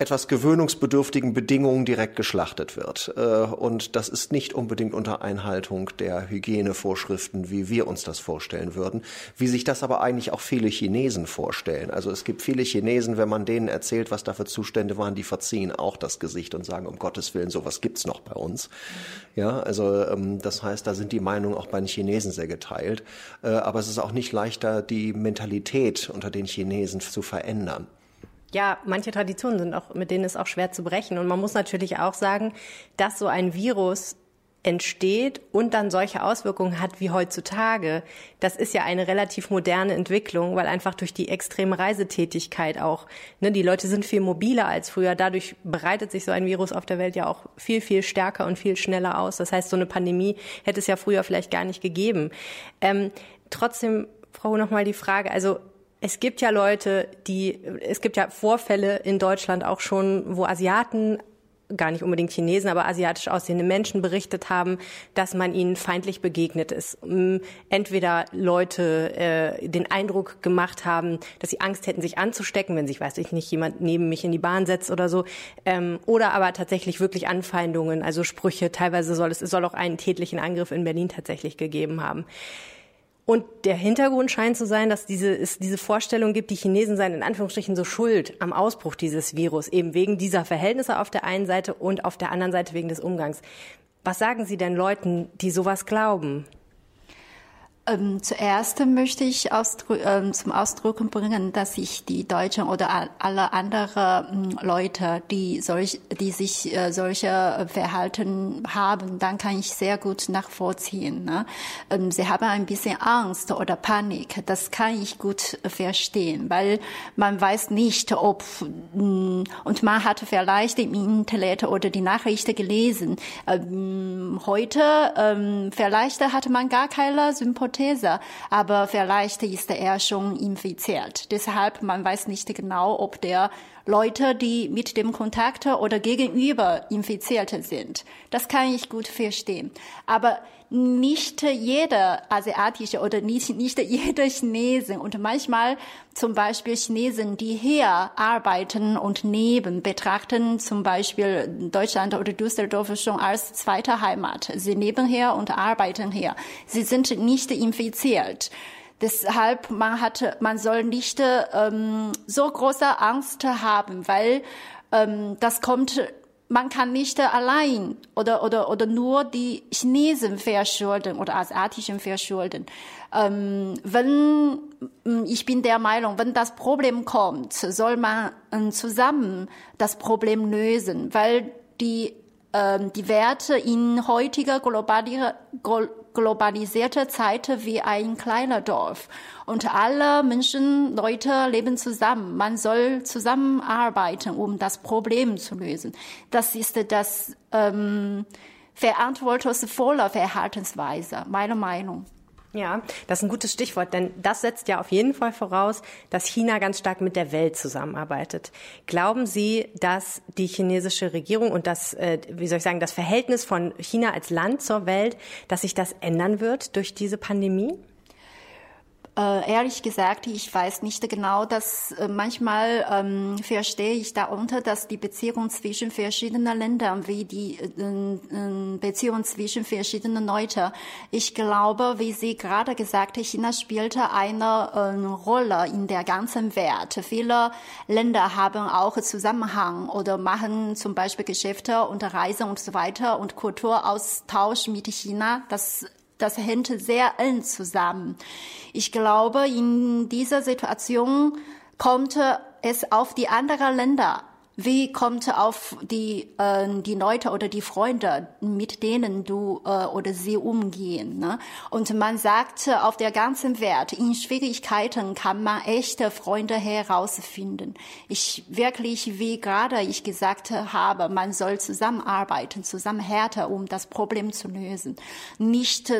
etwas gewöhnungsbedürftigen Bedingungen direkt geschlachtet wird. Äh, und das ist nicht unbedingt unter Einhaltung der Hygienevorschriften, wie wir uns das vorstellen würden, wie sich das aber eigentlich auch viele Chinesen vorstellen. Also es gibt viele Chinesen, wenn man denen erzählt, was da für Zustände waren, die verziehen auch das Gesicht und sagen, um Gottes Willen, sowas gibt's noch bei uns. Ja, also ähm, das heißt, da sind die Meinungen auch bei den Chinesen sehr geteilt. Äh, aber es ist auch nicht leichter, die Mentalität unter den Chinesen zu verändern ja, manche Traditionen sind auch, mit denen ist auch schwer zu brechen. Und man muss natürlich auch sagen, dass so ein Virus entsteht und dann solche Auswirkungen hat wie heutzutage, das ist ja eine relativ moderne Entwicklung, weil einfach durch die extreme Reisetätigkeit auch, ne, die Leute sind viel mobiler als früher, dadurch breitet sich so ein Virus auf der Welt ja auch viel, viel stärker und viel schneller aus. Das heißt, so eine Pandemie hätte es ja früher vielleicht gar nicht gegeben. Ähm, trotzdem, Frau, nochmal die Frage, also es gibt ja Leute, die, es gibt ja Vorfälle in Deutschland auch schon, wo Asiaten gar nicht unbedingt Chinesen, aber asiatisch aussehende Menschen berichtet haben, dass man ihnen feindlich begegnet ist. Entweder Leute äh, den Eindruck gemacht haben, dass sie Angst hätten, sich anzustecken, wenn sich, weiß ich nicht, jemand neben mich in die Bahn setzt oder so, ähm, oder aber tatsächlich wirklich Anfeindungen, also Sprüche. Teilweise soll es, es soll auch einen tätlichen Angriff in Berlin tatsächlich gegeben haben. Und der Hintergrund scheint zu sein, dass diese, es diese Vorstellung gibt, die Chinesen seien in Anführungsstrichen so schuld am Ausbruch dieses Virus, eben wegen dieser Verhältnisse auf der einen Seite und auf der anderen Seite wegen des Umgangs. Was sagen Sie denn Leuten, die sowas glauben? Ähm, zuerst möchte ich ausdrü ähm, zum Ausdruck bringen, dass ich die Deutschen oder alle anderen ähm, Leute, die, solch, die sich äh, solche Verhalten haben, dann kann ich sehr gut nachvollziehen. Ne? Ähm, sie haben ein bisschen Angst oder Panik. Das kann ich gut verstehen, weil man weiß nicht, ob mm, und man hat vielleicht im Internet oder die Nachrichten gelesen. Ähm, heute ähm, vielleicht hat man gar keine Sympathie Hypothese, aber vielleicht ist er schon infiziert. Deshalb, man weiß nicht genau, ob der Leute, die mit dem Kontakt oder gegenüber Infizierte sind. Das kann ich gut verstehen. Aber nicht jeder asiatische oder nicht, nicht jeder Chinesen und manchmal zum Beispiel Chinesen, die hier arbeiten und neben betrachten zum Beispiel Deutschland oder Düsseldorf schon als zweite Heimat. Sie leben hier und arbeiten hier. Sie sind nicht infiziert. Deshalb man hat, man soll nicht ähm, so große Angst haben, weil ähm, das kommt man kann nicht allein oder, oder, oder nur die Chinesen verschulden oder asiatischen verschulden. Ähm, wenn, mm, ich bin der Meinung, wenn das Problem kommt, soll man ähm, zusammen das Problem lösen, weil die, ähm, die Werte in heutiger globalisierter globalisierte Zeit wie ein kleiner Dorf. Und alle Menschen, Leute leben zusammen. Man soll zusammenarbeiten, um das Problem zu lösen. Das ist das ähm, verantwortungsvolle Verhaltensweise, meiner Meinung. Ja, das ist ein gutes Stichwort, denn das setzt ja auf jeden Fall voraus, dass China ganz stark mit der Welt zusammenarbeitet. Glauben Sie, dass die chinesische Regierung und das, äh, wie soll ich sagen, das Verhältnis von China als Land zur Welt, dass sich das ändern wird durch diese Pandemie? Äh, ehrlich gesagt, ich weiß nicht genau, dass äh, manchmal ähm, verstehe ich darunter, dass die Beziehung zwischen verschiedenen Ländern wie die äh, Beziehung zwischen verschiedenen Leuten. Ich glaube, wie Sie gerade gesagt haben, China spielte eine äh, Rolle in der ganzen Welt. Viele Länder haben auch Zusammenhang oder machen zum Beispiel Geschäfte und Reisen und so weiter und Kulturaustausch mit China. Das das hängt sehr eng zusammen. Ich glaube, in dieser Situation kommt es auf die anderen Länder wie kommt auf die, äh, die Leute oder die Freunde, mit denen du äh, oder sie umgehen. Ne? Und man sagt auf der ganzen Welt, in Schwierigkeiten kann man echte Freunde herausfinden. Ich wirklich, wie gerade ich gesagt habe, man soll zusammenarbeiten, zusammenhärten, um das Problem zu lösen. Nicht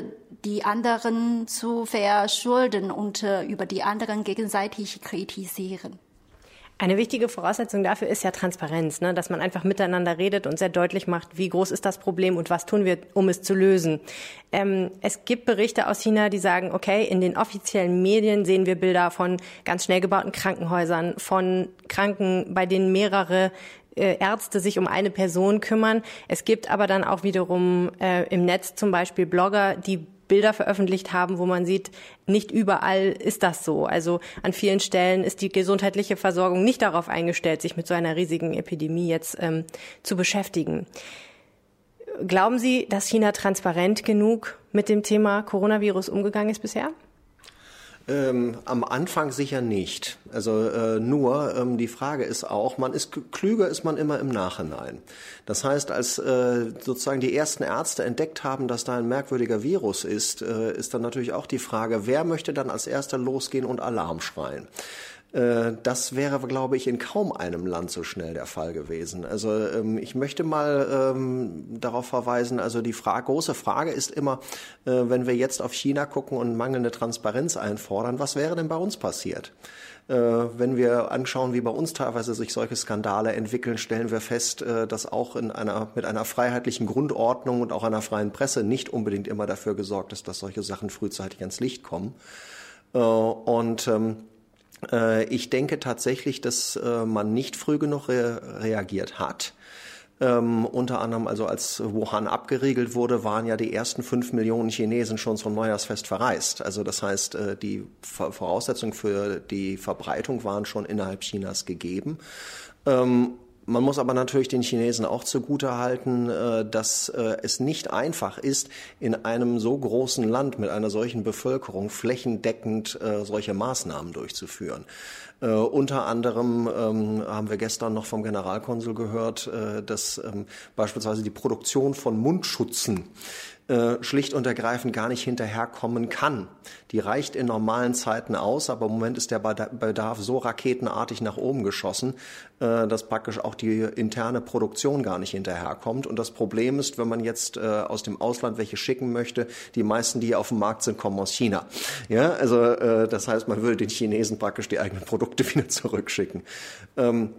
die anderen zu verschulden und äh, über die anderen gegenseitig kritisieren. Eine wichtige Voraussetzung dafür ist ja Transparenz, ne? dass man einfach miteinander redet und sehr deutlich macht, wie groß ist das Problem und was tun wir, um es zu lösen. Ähm, es gibt Berichte aus China, die sagen, okay, in den offiziellen Medien sehen wir Bilder von ganz schnell gebauten Krankenhäusern, von Kranken, bei denen mehrere äh, Ärzte sich um eine Person kümmern. Es gibt aber dann auch wiederum äh, im Netz zum Beispiel Blogger, die Bilder veröffentlicht haben, wo man sieht, nicht überall ist das so. Also an vielen Stellen ist die gesundheitliche Versorgung nicht darauf eingestellt, sich mit so einer riesigen Epidemie jetzt ähm, zu beschäftigen. Glauben Sie, dass China transparent genug mit dem Thema Coronavirus umgegangen ist bisher? Ähm, am Anfang sicher nicht. Also äh, nur ähm, die Frage ist auch, man ist klüger ist man immer im Nachhinein. Das heißt, als äh, sozusagen die ersten Ärzte entdeckt haben, dass da ein merkwürdiger Virus ist, äh, ist dann natürlich auch die Frage, wer möchte dann als erster losgehen und Alarm schreien? Äh, das wäre, glaube ich, in kaum einem Land so schnell der Fall gewesen. Also ähm, ich möchte mal ähm, darauf verweisen, also die Frage, große Frage ist immer, äh, wenn wir jetzt auf China gucken und mangelnde Transparenz einfordern, was wäre denn bei uns passiert? Äh, wenn wir anschauen, wie bei uns teilweise sich solche Skandale entwickeln, stellen wir fest, dass auch in einer, mit einer freiheitlichen Grundordnung und auch einer freien Presse nicht unbedingt immer dafür gesorgt ist, dass solche Sachen frühzeitig ans Licht kommen. Und ähm, äh, ich denke tatsächlich, dass äh, man nicht früh genug re reagiert hat. Ähm, unter anderem, also als Wuhan abgeriegelt wurde, waren ja die ersten fünf Millionen Chinesen schon zum Neujahrsfest verreist. Also das heißt, äh, die Voraussetzungen für die Verbreitung waren schon innerhalb Chinas gegeben. Ähm, man muss aber natürlich den Chinesen auch zugutehalten, äh, dass äh, es nicht einfach ist, in einem so großen Land mit einer solchen Bevölkerung flächendeckend äh, solche Maßnahmen durchzuführen. Unter anderem ähm, haben wir gestern noch vom Generalkonsul gehört, dass ähm, beispielsweise die Produktion von Mundschutzen äh, schlicht und ergreifend gar nicht hinterherkommen kann. Die reicht in normalen Zeiten aus, aber im Moment ist der Bedarf so raketenartig nach oben geschossen, äh, dass praktisch auch die interne Produktion gar nicht hinterherkommt. Und das Problem ist, wenn man jetzt äh, aus dem Ausland welche schicken möchte, die meisten, die auf dem Markt sind, kommen aus China. Ja, also äh, das heißt, man würde den Chinesen praktisch die eigenen Produkte *laughs* wieder zurückschicken. Ähm,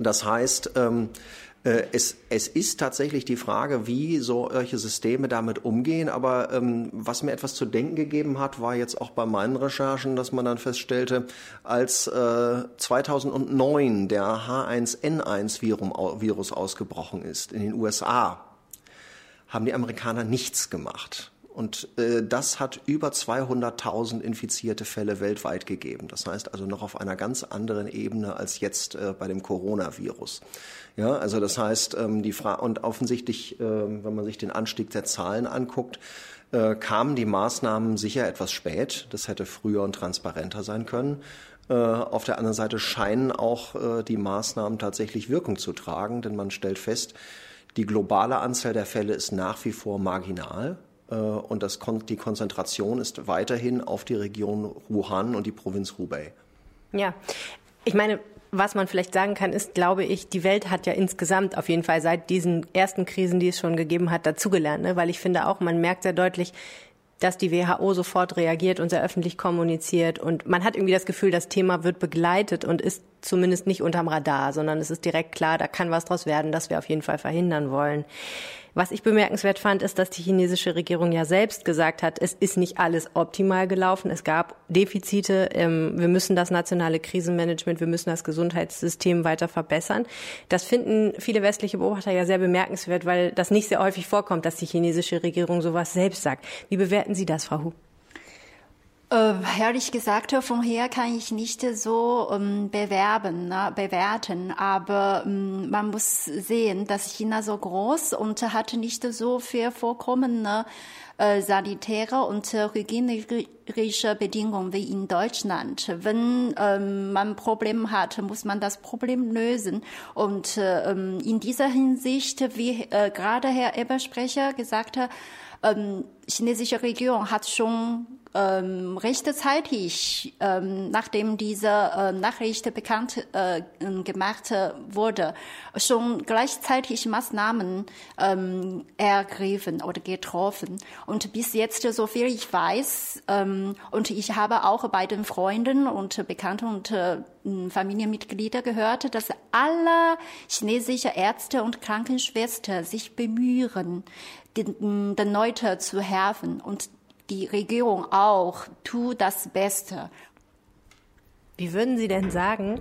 das heißt, ähm, äh, es, es ist tatsächlich die Frage, wie solche Systeme damit umgehen. Aber ähm, was mir etwas zu denken gegeben hat, war jetzt auch bei meinen Recherchen, dass man dann feststellte, als äh, 2009 der H1N1-Virus ausgebrochen ist in den USA, haben die Amerikaner nichts gemacht. Und äh, das hat über 200.000 infizierte Fälle weltweit gegeben. Das heißt also noch auf einer ganz anderen Ebene als jetzt äh, bei dem Coronavirus. Ja, also das heißt, ähm, die Frage und offensichtlich, äh, wenn man sich den Anstieg der Zahlen anguckt, äh, kamen die Maßnahmen sicher etwas spät. Das hätte früher und transparenter sein können. Äh, auf der anderen Seite scheinen auch äh, die Maßnahmen tatsächlich Wirkung zu tragen, denn man stellt fest, die globale Anzahl der Fälle ist nach wie vor marginal. Äh, und das, die Konzentration ist weiterhin auf die Region Wuhan und die Provinz Hubei. Ja, ich meine, was man vielleicht sagen kann, ist, glaube ich, die Welt hat ja insgesamt auf jeden Fall seit diesen ersten Krisen, die es schon gegeben hat, dazugelernt. Ne? Weil ich finde auch, man merkt sehr deutlich, dass die WHO sofort reagiert und sehr öffentlich kommuniziert. Und man hat irgendwie das Gefühl, das Thema wird begleitet und ist zumindest nicht unterm Radar, sondern es ist direkt klar, da kann was draus werden, das wir auf jeden Fall verhindern wollen. Was ich bemerkenswert fand, ist, dass die chinesische Regierung ja selbst gesagt hat, es ist nicht alles optimal gelaufen. Es gab Defizite. Ähm, wir müssen das nationale Krisenmanagement, wir müssen das Gesundheitssystem weiter verbessern. Das finden viele westliche Beobachter ja sehr bemerkenswert, weil das nicht sehr häufig vorkommt, dass die chinesische Regierung sowas selbst sagt. Wie bewerten Sie das, Frau Hu? Äh, ehrlich gesagt, vorher kann ich nicht so ähm, bewerben, ne, bewerten, aber ähm, man muss sehen, dass China so groß und hat nicht so viel vorkommende äh, sanitäre und äh, hygienische Bedingungen wie in Deutschland. Wenn ähm, man Problem hat, muss man das Problem lösen. Und äh, ähm, in dieser Hinsicht, wie äh, gerade Herr Ebersprecher gesagt hat, ähm, chinesische Regierung hat schon ähm, rechtzeitig, ähm, nachdem diese äh, Nachricht bekannt äh, gemacht wurde, schon gleichzeitig Maßnahmen ähm, ergriffen oder getroffen. Und bis jetzt, so viel ich weiß, ähm, und ich habe auch bei den Freunden und Bekannten und äh, Familienmitglieder gehört, dass alle chinesische Ärzte und Krankenschwestern sich bemühen, den, den Leuten zu helfen. Und die Regierung auch tut das Beste. Wie würden Sie denn sagen,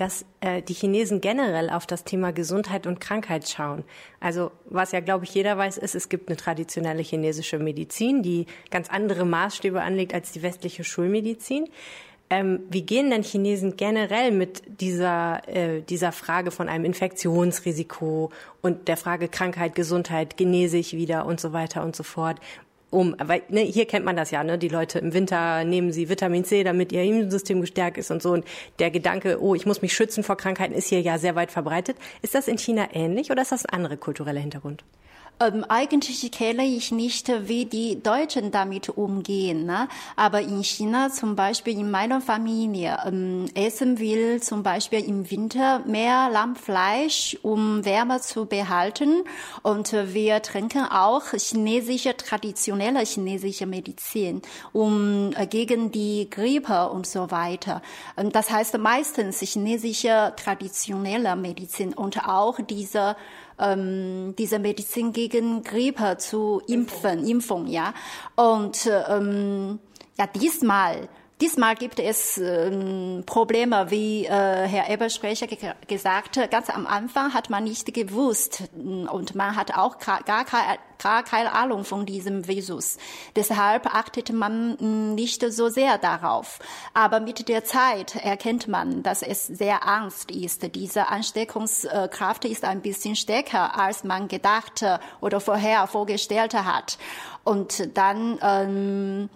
dass äh, die Chinesen generell auf das Thema Gesundheit und Krankheit schauen. Also was ja, glaube ich, jeder weiß, ist, es gibt eine traditionelle chinesische Medizin, die ganz andere Maßstäbe anlegt als die westliche Schulmedizin. Ähm, wie gehen denn Chinesen generell mit dieser, äh, dieser Frage von einem Infektionsrisiko und der Frage Krankheit, Gesundheit, genese ich wieder und so weiter und so fort? Um. Weil ne, hier kennt man das ja, ne? Die Leute im Winter nehmen sie Vitamin C, damit ihr Immunsystem gestärkt ist und so. Und der Gedanke, oh, ich muss mich schützen vor Krankheiten, ist hier ja sehr weit verbreitet. Ist das in China ähnlich oder ist das ein anderer kultureller Hintergrund? Ähm, eigentlich kenne ich nicht, wie die Deutschen damit umgehen. Ne? Aber in China zum Beispiel in meiner Familie ähm, essen wir zum Beispiel im Winter mehr Lammfleisch, um Wärme zu behalten. Und wir trinken auch chinesische, traditionelle chinesische Medizin, um äh, gegen die Grippe und so weiter. Ähm, das heißt meistens chinesische traditionelle Medizin und auch diese ähm, diese Medizin gegen Grippe zu impfen, Impfung, ja. Und ähm, ja, diesmal Diesmal gibt es ähm, Probleme, wie äh, Herr Ebersprecher ge gesagt hat. Ganz am Anfang hat man nicht gewusst mm, und man hat auch gar, gar, keine Ahnung von diesem Virus. Deshalb achtet man mm, nicht so sehr darauf. Aber mit der Zeit erkennt man, dass es sehr Angst ist. Diese Ansteckungskraft ist ein bisschen stärker, als man gedacht oder vorher vorgestellt hat. Und dann ähm,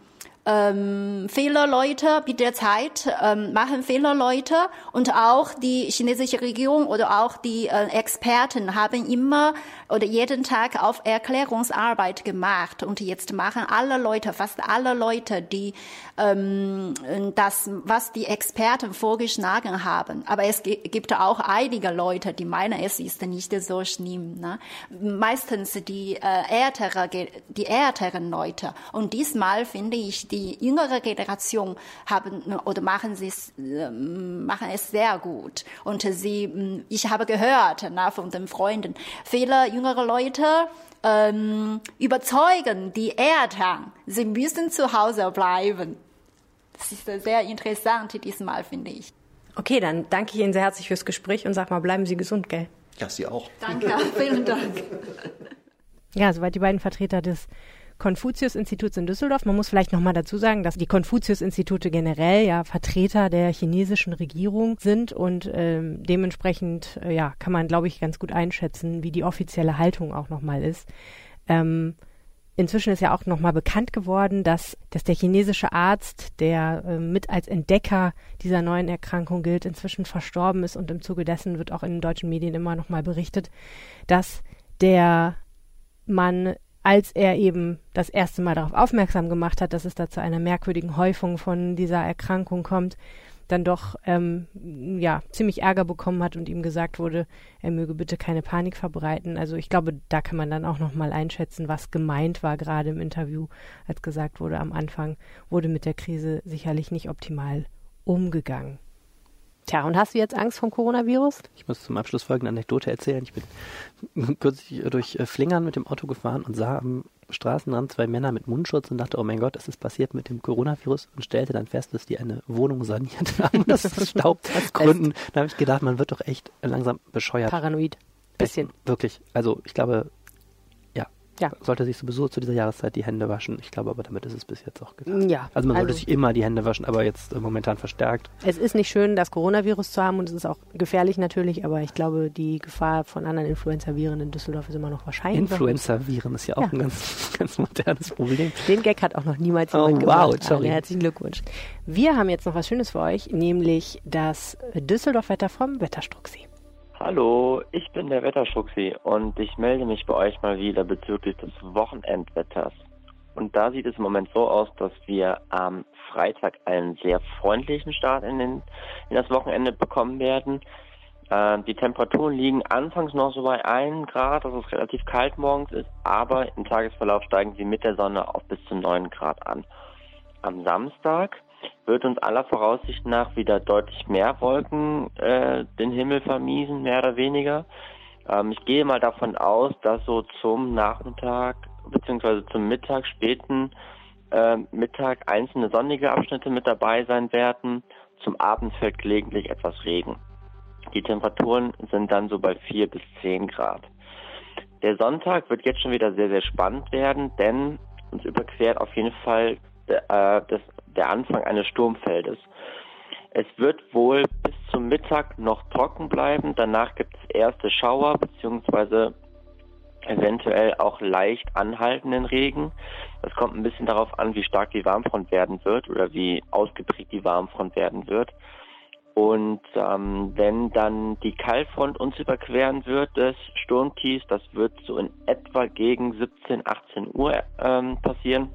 ähm, Fehlerleute mit der Zeit ähm, machen Fehlerleute und auch die chinesische Regierung oder auch die äh, Experten haben immer oder jeden Tag auf Erklärungsarbeit gemacht und jetzt machen alle Leute, fast alle Leute, die ähm, das, was die Experten vorgeschlagen haben. Aber es gibt auch einige Leute, die meinen, es ist nicht so schlimm. Ne? Meistens die äh, ältere, die älteren Leute. Und diesmal finde ich die jüngere Generation haben oder machen sie ähm, machen es sehr gut. Und sie, mm, ich habe gehört na, von den Freunden, viele jüngere Leute ähm, überzeugen die Eltern, sie müssen zu Hause bleiben. Das ist sehr interessant diesmal, finde ich. Okay, dann danke ich Ihnen sehr herzlich fürs Gespräch und sag mal, bleiben Sie gesund, gell? Ja, Sie auch. Danke, *laughs* vielen Dank. Ja, soweit die beiden Vertreter des Konfuzius-Instituts in Düsseldorf. Man muss vielleicht nochmal dazu sagen, dass die Konfuzius-Institute generell ja Vertreter der chinesischen Regierung sind und ähm, dementsprechend äh, ja, kann man, glaube ich, ganz gut einschätzen, wie die offizielle Haltung auch nochmal ist. Ähm, Inzwischen ist ja auch nochmal bekannt geworden, dass, dass der chinesische Arzt, der äh, mit als Entdecker dieser neuen Erkrankung gilt, inzwischen verstorben ist und im Zuge dessen wird auch in den deutschen Medien immer nochmal berichtet, dass der Mann als er eben das erste Mal darauf aufmerksam gemacht hat, dass es da zu einer merkwürdigen Häufung von dieser Erkrankung kommt, dann doch ähm, ja ziemlich Ärger bekommen hat und ihm gesagt wurde, er möge bitte keine Panik verbreiten. Also ich glaube, da kann man dann auch noch mal einschätzen, was gemeint war gerade im Interview, als gesagt wurde, am Anfang wurde mit der Krise sicherlich nicht optimal umgegangen. Tja, und hast du jetzt Angst vom Coronavirus? Ich muss zum Abschluss folgende Anekdote erzählen. Ich bin *laughs* kürzlich durch äh, Flingern mit dem Auto gefahren und sah am Straßenrand zwei Männer mit Mundschutz und dachte, oh mein Gott, was ist passiert mit dem Coronavirus? Und stellte dann fest, dass die eine Wohnung saniert *laughs* haben, das aus *laughs* Staubgründen. Da habe ich gedacht, man wird doch echt langsam bescheuert. Paranoid. Bisschen. Echt, wirklich. Also ich glaube, Ja. sollte sich sowieso zu dieser Jahreszeit die Hände waschen. Ich glaube aber, damit ist es bis jetzt auch getan. Ja. Also man sollte Also- sich immer die Hände waschen, aber jetzt äh, momentan verstärkt. Es ist nicht schön, das Coronavirus zu haben und es ist auch gefährlich natürlich, aber ich glaube, die Gefahr von anderen Influenza-Viren in Düsseldorf ist immer noch wahrscheinlich. Influenza-Viren ist ja auch Ja. ein ganz, *laughs* ganz modernes Problem. Den Gag hat auch noch niemals Oh, jemand wow, gemacht. sorry. Alle herzlichen Glückwunsch. Wir haben jetzt noch was Schönes für euch, nämlich das Düsseldorf-Wetter vom Wetterstrucksee. Hallo, ich bin der Wetterstruxi und ich melde mich bei euch mal wieder bezüglich des Wochenendwetters. Und da sieht es im Moment so aus, dass wir am Freitag einen sehr freundlichen Start in, den, in das Wochenende bekommen werden. Äh, die Temperaturen liegen anfangs noch so bei 1 Grad, dass es relativ kalt morgens ist, aber im Tagesverlauf steigen sie mit der Sonne auf bis zu 9 Grad an. Am Samstag wird uns aller Voraussicht nach wieder deutlich mehr Wolken äh, den Himmel vermiesen, mehr oder weniger. Ähm, ich gehe mal davon aus, dass so zum Nachmittag beziehungsweise zum Mittag, späten äh, Mittag einzelne sonnige Abschnitte mit dabei sein werden. Zum Abend fällt gelegentlich etwas Regen. Die Temperaturen sind dann so bei 4 bis 10 Grad. Der Sonntag wird jetzt schon wieder sehr, sehr spannend werden, denn uns überquert auf jeden Fall äh, das, der Anfang eines Sturmfeldes. Es wird wohl bis zum Mittag noch trocken bleiben. Danach gibt es erste Schauer beziehungsweise eventuell auch leicht anhaltenden Regen. Das kommt ein bisschen darauf an, wie stark die Warmfront werden wird oder wie ausgeprägt die Warmfront werden wird. Und ähm, wenn dann die Kaltfront uns überqueren wird des Sturmtiefs, das wird so in etwa gegen 17, 18 Uhr ähm, passieren,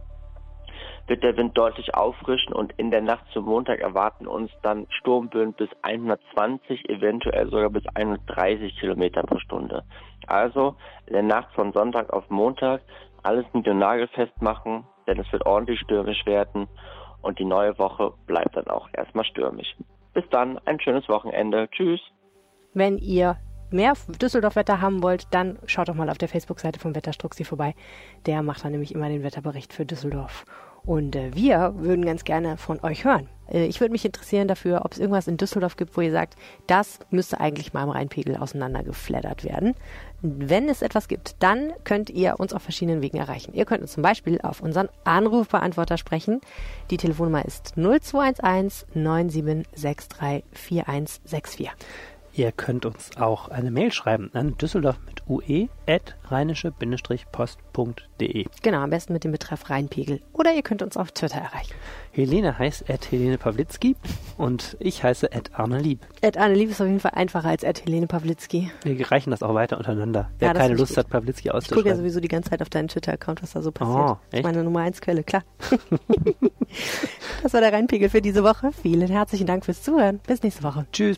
wird der Wind deutlich auffrischen und in der Nacht zum Montag erwarten uns dann Sturmböen bis 120, eventuell sogar bis 130 Kilometer pro Stunde. Also in der Nacht von Sonntag auf Montag alles mit und Nagel festmachen, denn es wird ordentlich stürmisch werden und die neue Woche bleibt dann auch erstmal stürmisch. Bis dann, ein schönes Wochenende. Tschüss. Wenn ihr mehr Düsseldorf-Wetter haben wollt, dann schaut doch mal auf der Facebook-Seite vom Wetterstruxi vorbei. Der macht dann nämlich immer den Wetterbericht für Düsseldorf. Und äh, wir würden ganz gerne von euch hören. Äh, ich würde mich interessieren dafür, ob es irgendwas in Düsseldorf gibt, wo ihr sagt, das müsste eigentlich mal im Rheinpegel auseinandergeflattert werden. Wenn es etwas gibt, dann könnt ihr uns auf verschiedenen Wegen erreichen. Ihr könnt uns zum Beispiel auf unseren Anrufbeantworter sprechen. Die Telefonnummer ist 0211 9763 4164. Ihr könnt uns auch eine Mail schreiben an düsseldorf mit ue at rheinische-post.de. Genau, am besten mit dem Betreff Rheinpegel. Oder ihr könnt uns auf Twitter erreichen. Helene heißt at Helene Pawlitzki und ich heiße at Arne Lieb. Ed Arne Lieb ist auf jeden Fall einfacher als Ed Helene Pawlitzki. Wir reichen das auch weiter untereinander. Wer Ja, keine ich Lust hat, Pawlitzki Ich gucke ja auszuschreiben. sowieso die ganze Zeit auf deinen Twitter-Account, was da so passiert. Oh, echt? meine Nummer 1 Quelle, klar. *laughs* das war der Rheinpegel für diese Woche. Vielen herzlichen Dank fürs Zuhören. Bis nächste Woche. Tschüss.